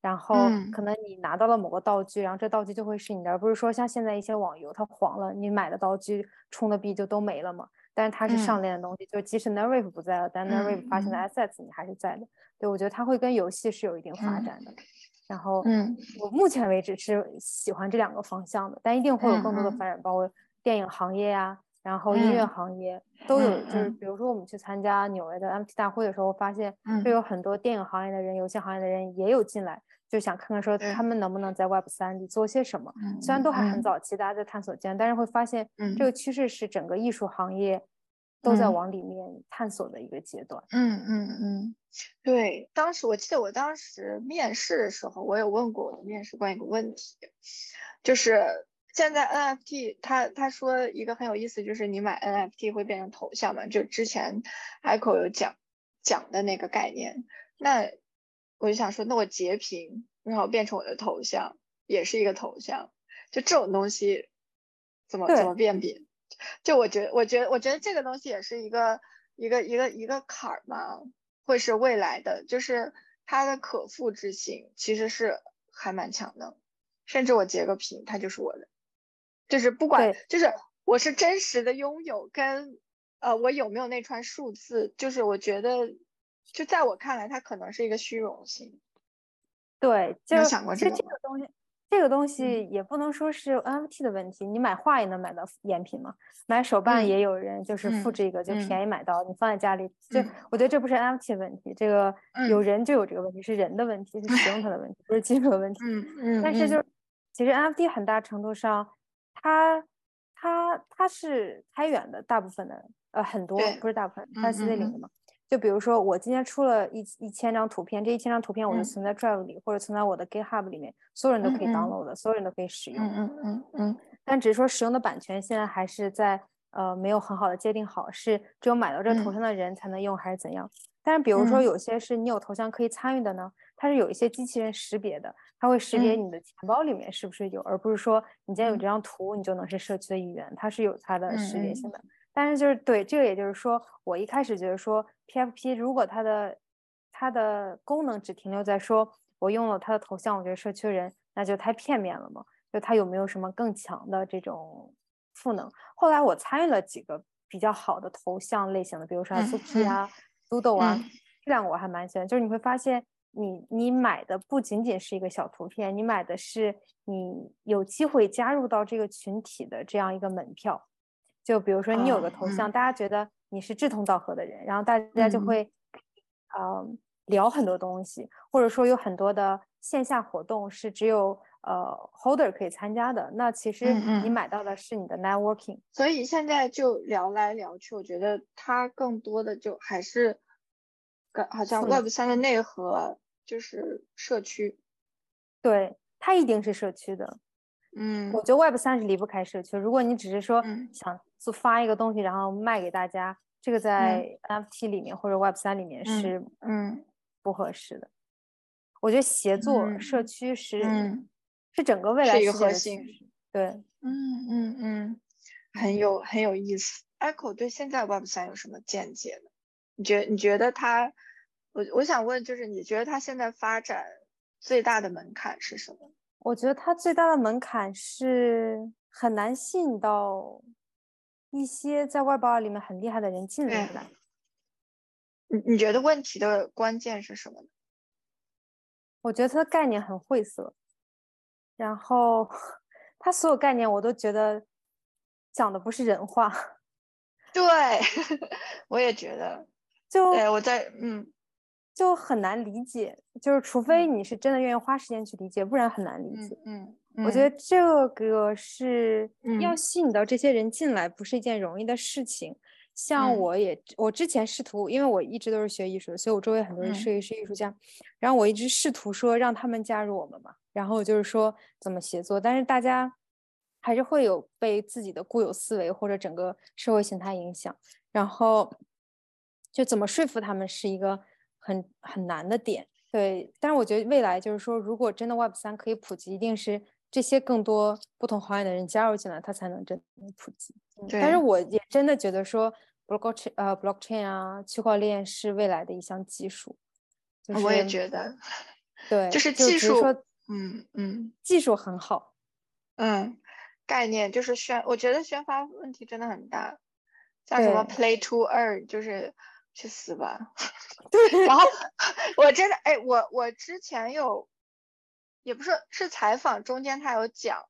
然后可能你拿到了某个道具，然后这道具就会是你的，而不是说像现在一些网游它黄了，你买的道具充的币就都没了嘛。但是它是上链的东西，就即使 Narrative 不在了，但 Narrative 发行的 Assets 你还是在的。对我觉得它会跟游戏是有一定发展的。然后，嗯，我目前为止是喜欢这两个方向的，但一定会有更多的发展，包括。电影行业呀，然后音乐行业都有，就是比如说我们去参加纽约的 MT 大会的时候，发现会有很多电影行业的人、游戏行业的人也有进来，就想看看说他们能不能在 Web 三里做些什么。虽然都还很早期，大家在探索阶段，但是会发现这个趋势是整个艺术行业都在往里面探索的一个阶段。嗯嗯嗯，对，当时我记得我当时面试的时候，我有问过我的面试官一个问题，就是。现在 NFT，他他说一个很有意思，就是你买 NFT 会变成头像嘛？就之前 Echo 有讲讲的那个概念。那我就想说，那我截屏然后变成我的头像，也是一个头像。就这种东西怎么怎么辨别？就我觉得，我觉得，我觉得这个东西也是一个一个一个一个坎儿嘛。会是未来的，就是它的可复制性其实是还蛮强的，甚至我截个屏，它就是我的，就是不管就是我是真实的拥有跟呃我有没有那串数字，就是我觉得就在我看来，它可能是一个虚荣心。对，就有想过这个东西。这个东西也不能说是 NFT 的问题，你买画也能买到赝品嘛，买手办也有人就是复制一个就便宜买到，你放在家里，就我觉得这不是 NFT 的问题，这个有人就有这个问题，是人的问题，是使用它的问题，不是技术的问题。嗯嗯。但是就其实 NFT 很大程度上，它它它是开源的，大部分的呃很多不是大部分，它是 CC 零的嘛。就比如说，我今天出了一一千张图片，这一千张图片我就存在 Drive 里，或者存在我的 GitHub 里面，所有人都可以 download 的，所有人都可以使用。嗯嗯嗯嗯。但只是说使用的版权现在还是在呃没有很好的界定好，是只有买到这头像的人才能用，还是怎样？但是比如说有些是你有头像可以参与的呢，它是有一些机器人识别的，它会识别你的钱包里面是不是有，而不是说你今天有这张图你就能是社区的一员，它是有它的识别性的。但是就是对这个，也就是说，我一开始觉得说 PFP 如果它的它的功能只停留在说我用了它的头像，我觉得社区人那就太片面了嘛。就它有没有什么更强的这种赋能？后来我参与了几个比较好的头像类型的，比如说 SUP 啊、Doodle 啊，这两个我还蛮喜欢。就是你会发现，你你买的不仅仅是一个小图片，你买的是你有机会加入到这个群体的这样一个门票。就比如说你有个头像，大家觉得你是志同道合的人，然后大家就会，呃，聊很多东西，或者说有很多的线下活动是只有呃 holder 可以参加的。那其实你买到的是你的 networking。所以现在就聊来聊去，我觉得它更多的就还是，好像 Web 三的内核就是社区。对，它一定是社区的。嗯，我觉得 Web 三是离不开社区。如果你只是说想做发一个东西，然后卖给大家，这个在 NFT 里面或者 Web 三里面是嗯不合适的。我觉得协作社区是是整个未来的核心。对，嗯嗯嗯，很有很有意思。Echo 对现在 Web 三有什么见解呢？你觉你觉得它？我我想问，就是你觉得它现在发展最大的门槛是什么？我觉得它最大的门槛是很难吸引到一些在外包里面很厉害的人进来。你你觉得问题的关键是什么呢？我觉得它的概念很晦涩，然后他所有概念我都觉得讲的不是人话。对，我也觉得。就对，我在嗯。就很难理解，就是除非你是真的愿意花时间去理解，不然很难理解。嗯，我觉得这个是要吸引到这些人进来，不是一件容易的事情。像我也，我之前试图，因为我一直都是学艺术的，所以我周围很多设计师、艺术家，然后我一直试图说让他们加入我们嘛，然后就是说怎么协作，但是大家还是会有被自己的固有思维或者整个社会形态影响，然后就怎么说服他们是一个。很很难的点，对，但是我觉得未来就是说，如果真的 Web 三可以普及，一定是这些更多不同行业的人加入进来，它才能真的普及。但是我也真的觉得说，blockchain 呃 blockchain 啊，区块链是未来的一项技术。我也觉得，对，就是技术，嗯嗯，技术很好，嗯，概念就是宣，我觉得宣发问题真的很大，像什么 Play to Earn，就是。去死吧！对，然后我真的哎，我我之前有，也不是是采访中间他有讲，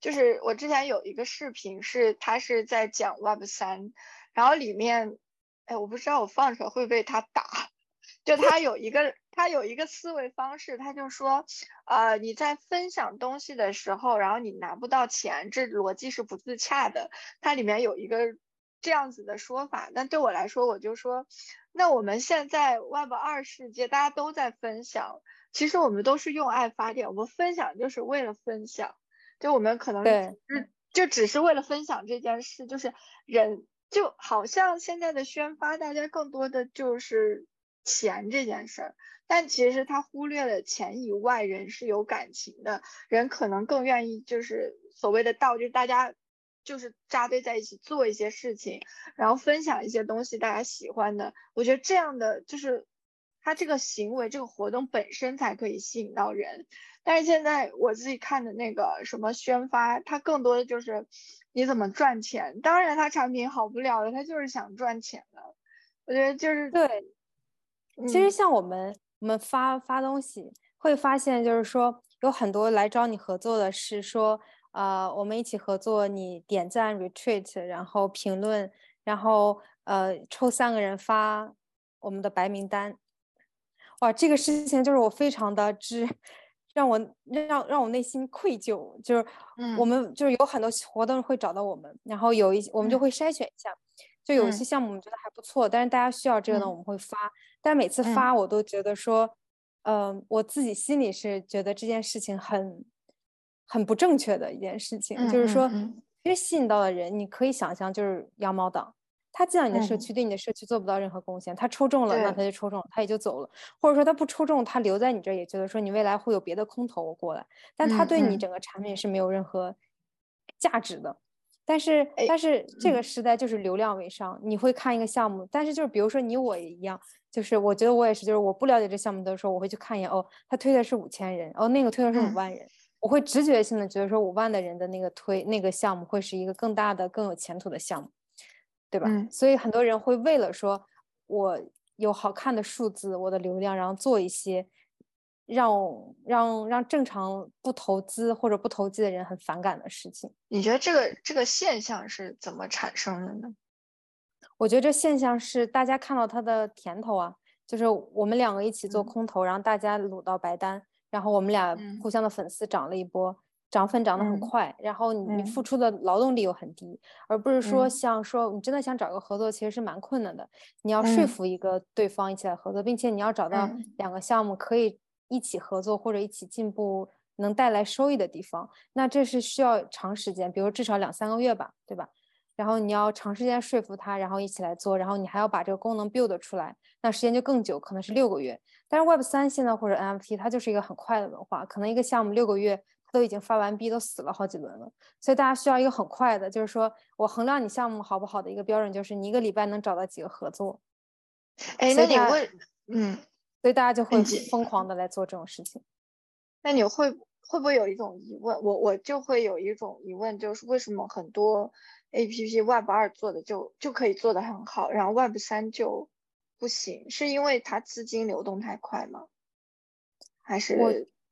就是我之前有一个视频是他是在讲 Web 三，然后里面哎我不知道我放出来会被他打，就他有一个他有一个思维方式，他就说呃你在分享东西的时候，然后你拿不到钱，这逻辑是不自洽的。它里面有一个。这样子的说法，但对我来说，我就说，那我们现在 Web 二世界，大家都在分享，其实我们都是用爱发电，我们分享就是为了分享，就我们可能对，就只是为了分享这件事，就是人就好像现在的宣发，大家更多的就是钱这件事儿，但其实他忽略了钱以外，人是有感情的，人可能更愿意就是所谓的道，就是大家。就是扎堆在一起做一些事情，然后分享一些东西，大家喜欢的。我觉得这样的就是他这个行为、这个活动本身才可以吸引到人。但是现在我自己看的那个什么宣发，它更多的就是你怎么赚钱。当然，他产品好不了的，他就是想赚钱的。我觉得就是对。其实像我们我们发发东西，会发现就是说有很多来找你合作的是说，呃，我们一起合作，你点赞、retweet，然后评论，然后呃抽三个人发我们的白名单。哇，这个事情就是我非常的之。让我让让我内心愧疚，就是我们就是有很多活动会找到我们，然后有一我们就会筛选一下，就有一些项目我们觉得还不错，但是大家需要这个呢，我们会发。但每次发我都觉得说，嗯，我自己心里是觉得这件事情很很不正确的一件事情，就是说，其实吸引到的人，你可以想象就是羊毛党。他进到你的社区，对你的社区做不到任何贡献。他抽中了，那他就抽中了，他也就走了。或者说他不抽中，他留在你这儿，也觉得说你未来会有别的空投过来。但他对你整个产品是没有任何价值的。但是，但是这个时代就是流量为上，你会看一个项目，但是就是比如说你我也一样，就是我觉得我也是，就是我不了解这项目的时候，我会去看一眼。哦，他推的是五千人，哦，那个推的是五万人，我会直觉性的觉得说五万的人的那个推那个项目会是一个更大的、更有前途的项目。对吧？所以很多人会为了说，我有好看的数字，我的流量，然后做一些让让让正常不投资或者不投机的人很反感的事情。你觉得这个这个现象是怎么产生的呢？我觉得这现象是大家看到它的甜头啊，就是我们两个一起做空投，然后大家撸到白单，然后我们俩互相的粉丝涨了一波。涨粉涨得很快，然后你你付出的劳动力又很低，而不是说像说你真的想找个合作，其实是蛮困难的。你要说服一个对方一起来合作，并且你要找到两个项目可以一起合作或者一起进步，能带来收益的地方，那这是需要长时间，比如至少两三个月吧，对吧？然后你要长时间说服他，然后一起来做，然后你还要把这个功能 build 出来，那时间就更久，可能是六个月。但是 Web 三现在或者 NFT 它就是一个很快的文化，可能一个项目六个月。都已经发完币，都死了好几轮了，所以大家需要一个很快的，就是说我衡量你项目好不好的一个标准，就是你一个礼拜能找到几个合作。哎，那你会，嗯，所以大家就会疯狂的来做这种事情。那你会会不会有一种疑问？我我就会有一种疑问，就是为什么很多 A P P Web 二做的就就可以做的很好，然后 Web 三就不行？是因为它资金流动太快吗？还是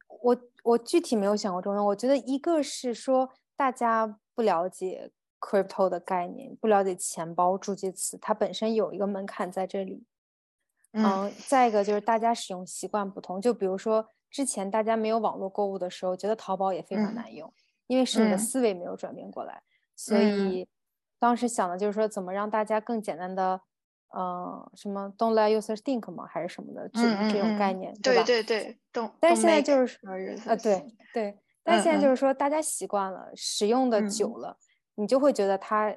我我？我具体没有想过这种，我觉得一个是说大家不了解 crypto 的概念，不了解钱包助记词，它本身有一个门槛在这里。嗯，再一个就是大家使用习惯不同，就比如说之前大家没有网络购物的时候，觉得淘宝也非常难用，因为是你的思维没有转变过来，所以当时想的就是说怎么让大家更简单的。呃，什么 “don't let users think” 吗？还是什么的这这种概念，对吧？对对对，但是现在就是呃，对对，但现在就是说，大家习惯了，使用的久了，你就会觉得它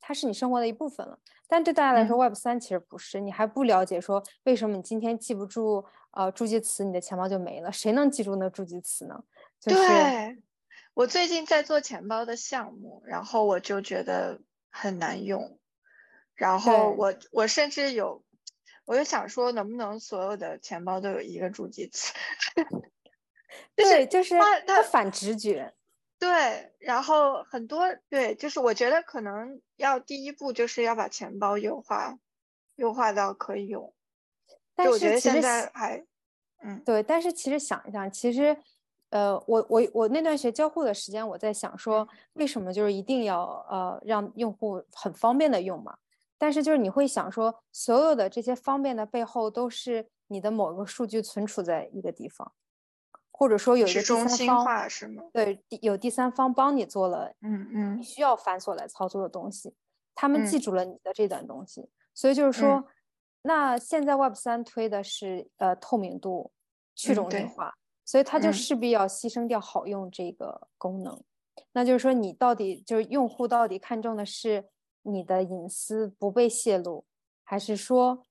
它是你生活的一部分了。但对大家来说，Web 三其实不是，你还不了解说为什么你今天记不住呃助记词，你的钱包就没了？谁能记住那助记词呢？对，我最近在做钱包的项目，然后我就觉得很难用。然后我我甚至有，我就想说，能不能所有的钱包都有一个助记词？对，就是它它反直觉。对，然后很多对，就是我觉得可能要第一步就是要把钱包优化，优化到可以用。但是我觉得现在还，嗯，对，但是其实想一想，其实，呃，我我我那段学交互的时间，我在想说，为什么就是一定要呃让用户很方便的用嘛？但是就是你会想说，所有的这些方便的背后都是你的某个数据存储在一个地方，或者说有一个中心化是吗？对，有第三方帮你做了，嗯嗯，你需要繁琐来操作的东西，他们记住了你的这段东西，所以就是说，那现在 Web 三推的是呃透明度、去中心化，所以它就势必要牺牲掉好用这个功能。那就是说，你到底就是用户到底看重的是？你的隐私不被泄露，还是说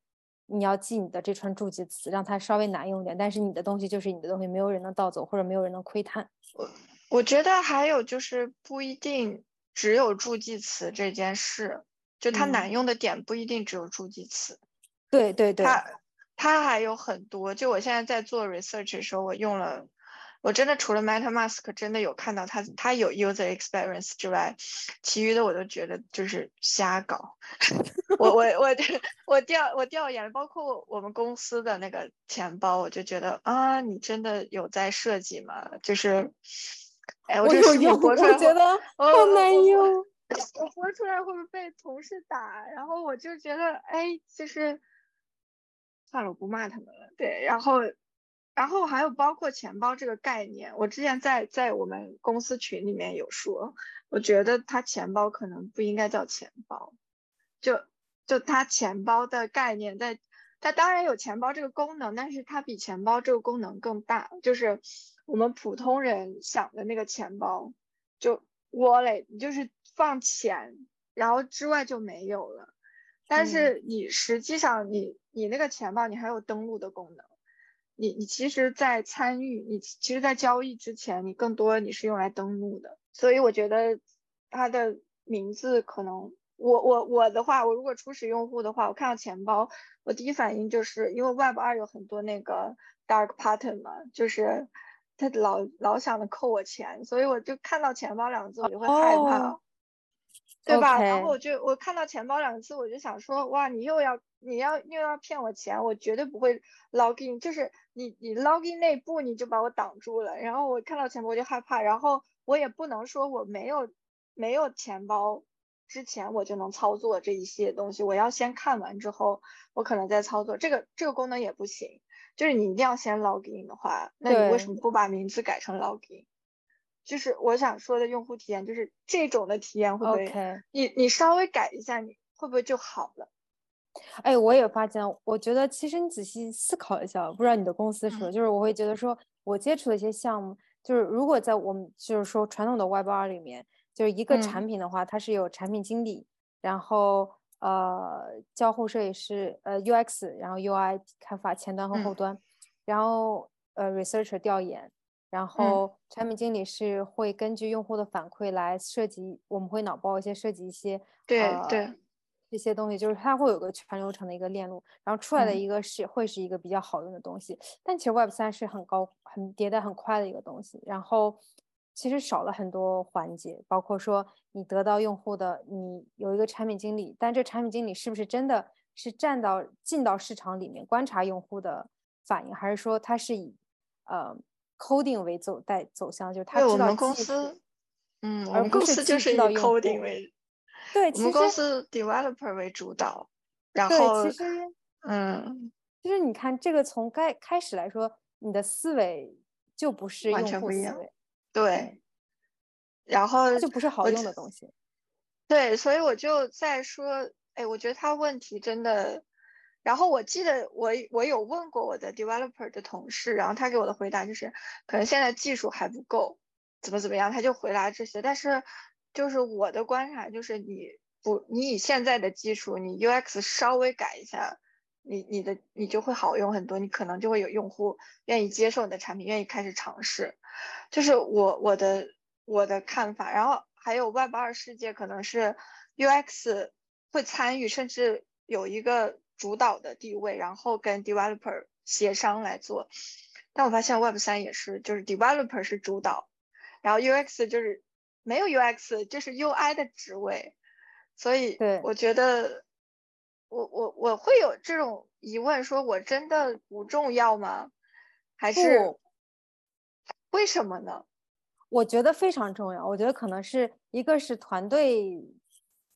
你要记你的这串助记词，让它稍微难用点？但是你的东西就是你的东西，没有人能盗走，或者没有人能窥探。我我觉得还有就是不一定只有助记词这件事，就它难用的点不一定只有助记词。对对对，它它还有很多。就我现在在做 research 的时候，我用了。我真的除了 MetaMask 真的有看到它，它有 user experience 之外，其余的我都觉得就是瞎搞。我我我我调我调研，包括我们公司的那个钱包，我就觉得啊，你真的有在设计吗？就是，哎，我这视频播出来，我觉得好难用。我播出来会不会被同事打？然后我就觉得，哎，就是算了，我不骂他们了。对，然后。然后还有包括钱包这个概念，我之前在在我们公司群里面有说，我觉得它钱包可能不应该叫钱包，就就它钱包的概念在，它当然有钱包这个功能，但是它比钱包这个功能更大，就是我们普通人想的那个钱包，就 wallet，就是放钱，然后之外就没有了，但是你实际上你你那个钱包你还有登录的功能。你你其实，在参与你其实，在交易之前，你更多你是用来登录的，所以我觉得它的名字可能，我我我的话，我如果初始用户的话，我看到钱包，我第一反应就是因为 Web 二有很多那个 dark pattern 嘛，就是他老老想着扣我钱，所以我就看到钱包两个字我就会害怕，对吧？然后我就我看到钱包两个字我就想说，哇，你又要。你要又要骗我钱，我绝对不会 login，就是你你 login 那步你就把我挡住了，然后我看到钱包我就害怕，然后我也不能说我没有没有钱包之前我就能操作这一些东西，我要先看完之后我可能再操作这个这个功能也不行，就是你一定要先 login 的话，那你为什么不把名字改成 login？就是我想说的用户体验就是这种的体验会不会？你你稍微改一下你会不会就好了？哎，我也发现，我觉得其实你仔细思考一下，不知道你的公司是不是，就是我会觉得说，我接触的一些项目，就是如果在我们就是说传统的 Web 二里面，就是一个产品的话，它是有产品经理，然后呃交互设计师，呃 UX，然后 UI 开发前端和后端，然后呃 researcher 调研，然后产品经理是会根据用户的反馈来设计，我们会脑包一些设计一些对对。这些东西就是它会有个全流程的一个链路，然后出来的一个是会是一个比较好用的东西。但其实 Web 三是很高、很迭代很快的一个东西，然后其实少了很多环节，包括说你得到用户的，你有一个产品经理，但这产品经理是不是真的是站到进到市场里面观察用户的反应，还是说他是以呃 coding 为走带走向，就是他知道我们公司，嗯，我们公司就是以 coding 为。对，我们公司 developer 为主导，然后其实，嗯，其实你看这个从开开始来说，你的思维就不是完全不一样，对，然后就不是好用的东西，对，所以我就在说，哎，我觉得他问题真的，然后我记得我我有问过我的 developer 的同事，然后他给我的回答就是，可能现在技术还不够，怎么怎么样，他就回答这些，但是。就是我的观察，就是你不，你以现在的技术，你 UX 稍微改一下，你你的你就会好用很多，你可能就会有用户愿意接受你的产品，愿意开始尝试。就是我我的我的看法，然后还有 Web 二世界可能是 UX 会参与，甚至有一个主导的地位，然后跟 Developer 协商来做。但我发现 Web 三也是，就是 Developer 是主导，然后 UX 就是。没有 UX，就是 UI 的职位，所以我觉得我我我会有这种疑问，说我真的不重要吗？还是为什么呢？我觉得非常重要。我觉得可能是一个是团队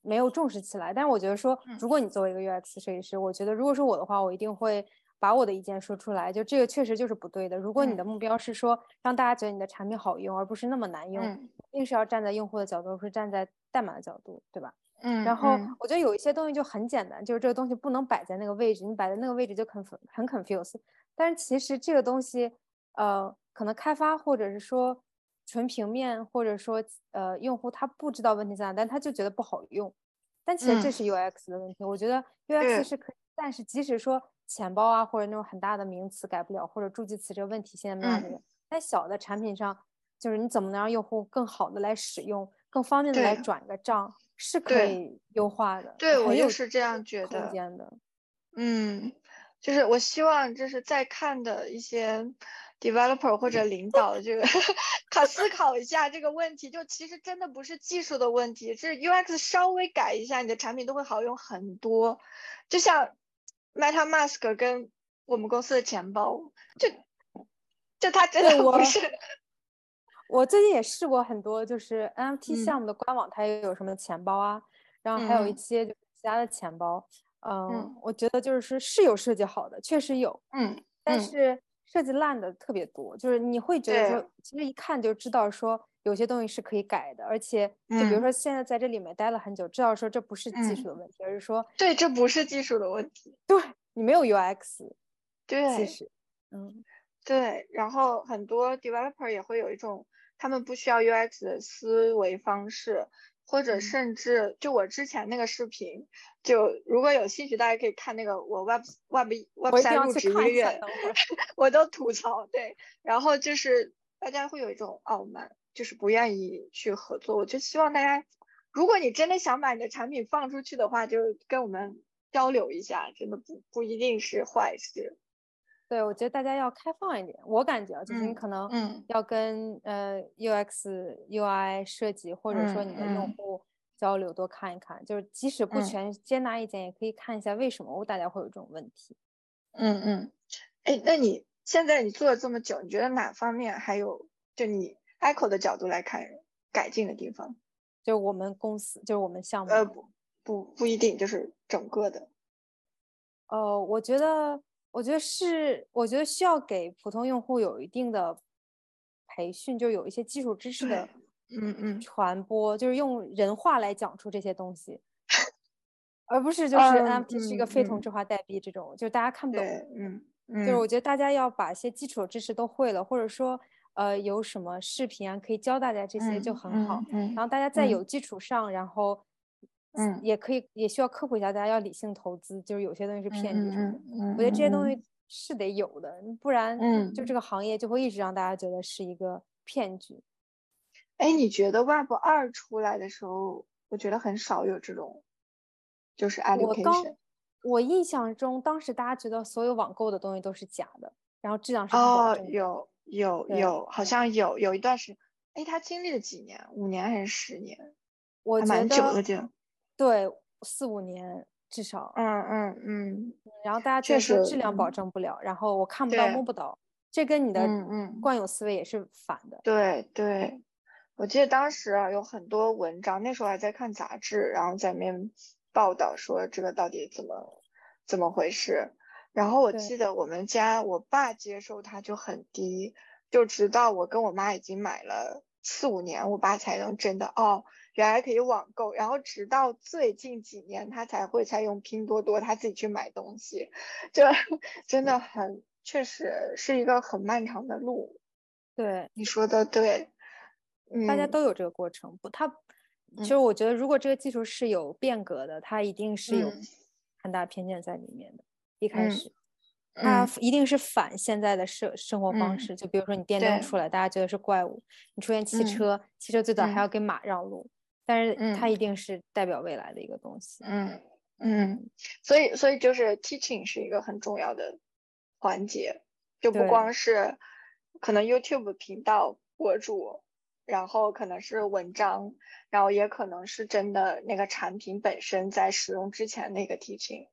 没有重视起来，但是我觉得说，如果你作为一个 UX 设计师，我觉得如果是我的话，我一定会。把我的意见说出来，就这个确实就是不对的。如果你的目标是说让大家觉得你的产品好用，而不是那么难用，一定是要站在用户的角度，不是站在代码的角度，对吧？嗯。然后我觉得有一些东西就很简单，就是这个东西不能摆在那个位置，你摆在那个位置就很很 confuse。但是其实这个东西，呃，可能开发或者是说纯平面，或者说呃用户他不知道问题在哪，但他就觉得不好用。但其实这是 UX 的问题。我觉得 UX 是可以，但是即使说。钱包啊，或者那种很大的名词改不了，或者助记词这个问题现在没有那个。在小的产品上，就是你怎么能让用户更好的来使用，更方便的来转个账，是可以优化的。对我也是这样觉得。的。嗯，就是我希望就是在看的一些 developer 或者领导，这个 考思考一下这个问题。就其实真的不是技术的问题，是 UX 稍微改一下，你的产品都会好用很多。就像 MetaMask 跟我们公司的钱包，就就它真的不是。我最近也试过很多，就是 NFT 项目的官网，它也有什么钱包啊，然后还有一些就是其他的钱包。嗯，我觉得就是是有设计好的，确实有，嗯，但是设计烂的特别多，就是你会觉得说，其实一看就知道说有些东西是可以改的，而且就比如说现在在这里面待了很久，知道说这不是技术的问题，而是说对，这不是技术的问题，对你没有 UX，对，其实，嗯，对，然后很多 developer 也会有一种他们不需要 UX 的思维方式。或者甚至就我之前那个视频，就如果有兴趣，大家可以看那个我 Web Web Web 三入职一个月，我都吐槽对，然后就是大家会有一种傲慢，就是不愿意去合作。我就希望大家，如果你真的想把你的产品放出去的话，就跟我们交流一下，真的不不一定是坏事。对，我觉得大家要开放一点。我感觉啊，就是你可能要跟呃 UX、UI 设计，或者说你的用户交流，多看一看。就是即使不全接纳意见，也可以看一下为什么大家会有这种问题。嗯嗯。哎，那你现在你做了这么久，你觉得哪方面还有就你 Echo 的角度来看改进的地方？就我们公司，就是我们项目。呃，不不不一定，就是整个的。呃，我觉得。我觉得是，我觉得需要给普通用户有一定的培训，就有一些基础知识的，嗯嗯，传播，就是用人话来讲出这些东西，而不是就是 NFT 是一个非同质化代币这种，就大家看不懂，嗯。嗯，就是我觉得大家要把一些基础知识都会了，或者说呃有什么视频啊可以教大家这些就很好，然后大家在有基础上，然后。嗯，也可以，也需要科普一下，大家要理性投资，就是有些东西是骗局什么的。嗯我觉得这些东西是得有的，不然，嗯，就这个行业就会一直让大家觉得是一个骗局。哎，你觉得 Web 二出来的时候，我觉得很少有这种，就是 education。我印象中，当时大家觉得所有网购的东西都是假的，然后质量是哦，有有有，好像有有一段时间，哎，他经历了几年？五年还是十年？我觉得蛮久的就。对，四五年至少。嗯嗯嗯。然后大家确实质量保证不了，然后我看不到摸不到，这跟你的嗯嗯惯有思维也是反的。对对，我记得当时啊有很多文章，那时候还在看杂志，然后在面报道说这个到底怎么怎么回事。然后我记得我们家我爸接受它就很低，就直到我跟我妈已经买了四五年，我爸才能真的哦。原来可以网购，然后直到最近几年，他才会采用拼多多，他自己去买东西，这真的很，确实是一个很漫长的路。对，你说的对，大家都有这个过程。不，他其实我觉得，如果这个技术是有变革的，它一定是有很大偏见在里面的。一开始，它一定是反现在的生生活方式。就比如说你电动出来，大家觉得是怪物；你出现汽车，汽车最早还要给马让路。但是它一定是代表未来的一个东西。嗯嗯，所以所以就是 teaching 是一个很重要的环节，就不光是可能 YouTube 频道博主，然后可能是文章，然后也可能是真的那个产品本身在使用之前那个 teaching，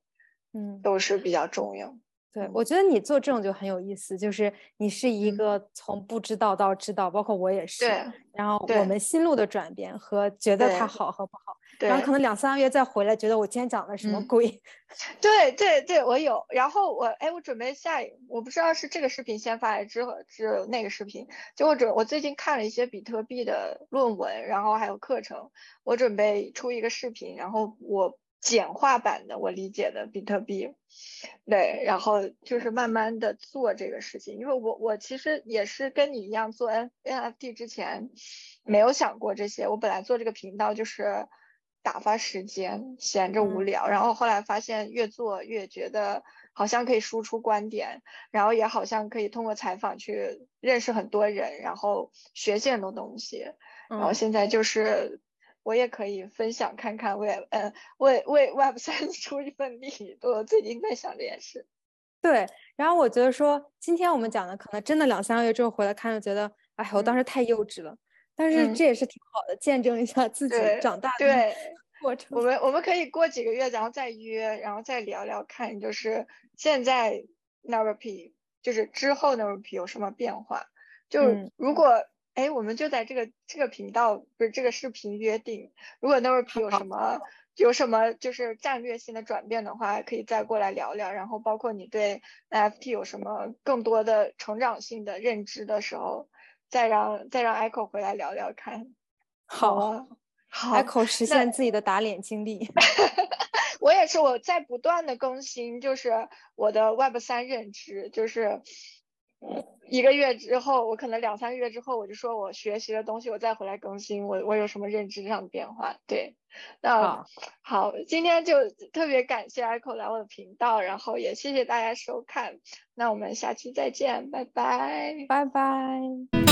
嗯，都是比较重要。对，我觉得你做这种就很有意思，就是你是一个从不知道到知道，包括我也是。对。然后我们心路的转变和觉得它好和不好，然后可能两三个月再回来，觉得我今天讲的什么鬼？对对对，我有。然后我哎，我准备下，我不知道是这个视频先发还是之后是那个视频。就我准，我最近看了一些比特币的论文，然后还有课程，我准备出一个视频，然后我。简化版的我理解的比特币，对，然后就是慢慢的做这个事情，因为我我其实也是跟你一样做 N NFT 之前没有想过这些，我本来做这个频道就是打发时间，闲着无聊，然后后来发现越做越觉得好像可以输出观点，然后也好像可以通过采访去认识很多人，然后学习很多东西，然后现在就是。我也可以分享看看，为呃为为 Web 三 出一份力，我最近在想这件事。对，然后我觉得说，今天我们讲的可能真的两三个月之后回来看，就觉得，哎，我当时太幼稚了。但是这也是挺好的，见证一下自己长大的 过程。我们我们可以过几个月，然后再约，然后再聊聊看，就是现在 Never P，就是之后 Never P 有什么变化。就如果哎，我们就在这个这个频道不是这个视频约定，如果 P 有什么。有什么就是战略性的转变的话，可以再过来聊聊。然后包括你对 NFT 有什么更多的成长性的认知的时候，再让再让 Echo 回来聊聊看。好啊，好，Echo 实现自己的打脸经历。我也是，我在不断的更新，就是我的 Web 三认知，就是。一个月之后，我可能两三个月之后，我就说我学习的东西，我再回来更新，我我有什么认知上的变化？对，那好，今天就特别感谢 Echo 来我的频道，然后也谢谢大家收看，那我们下期再见，拜拜，拜拜。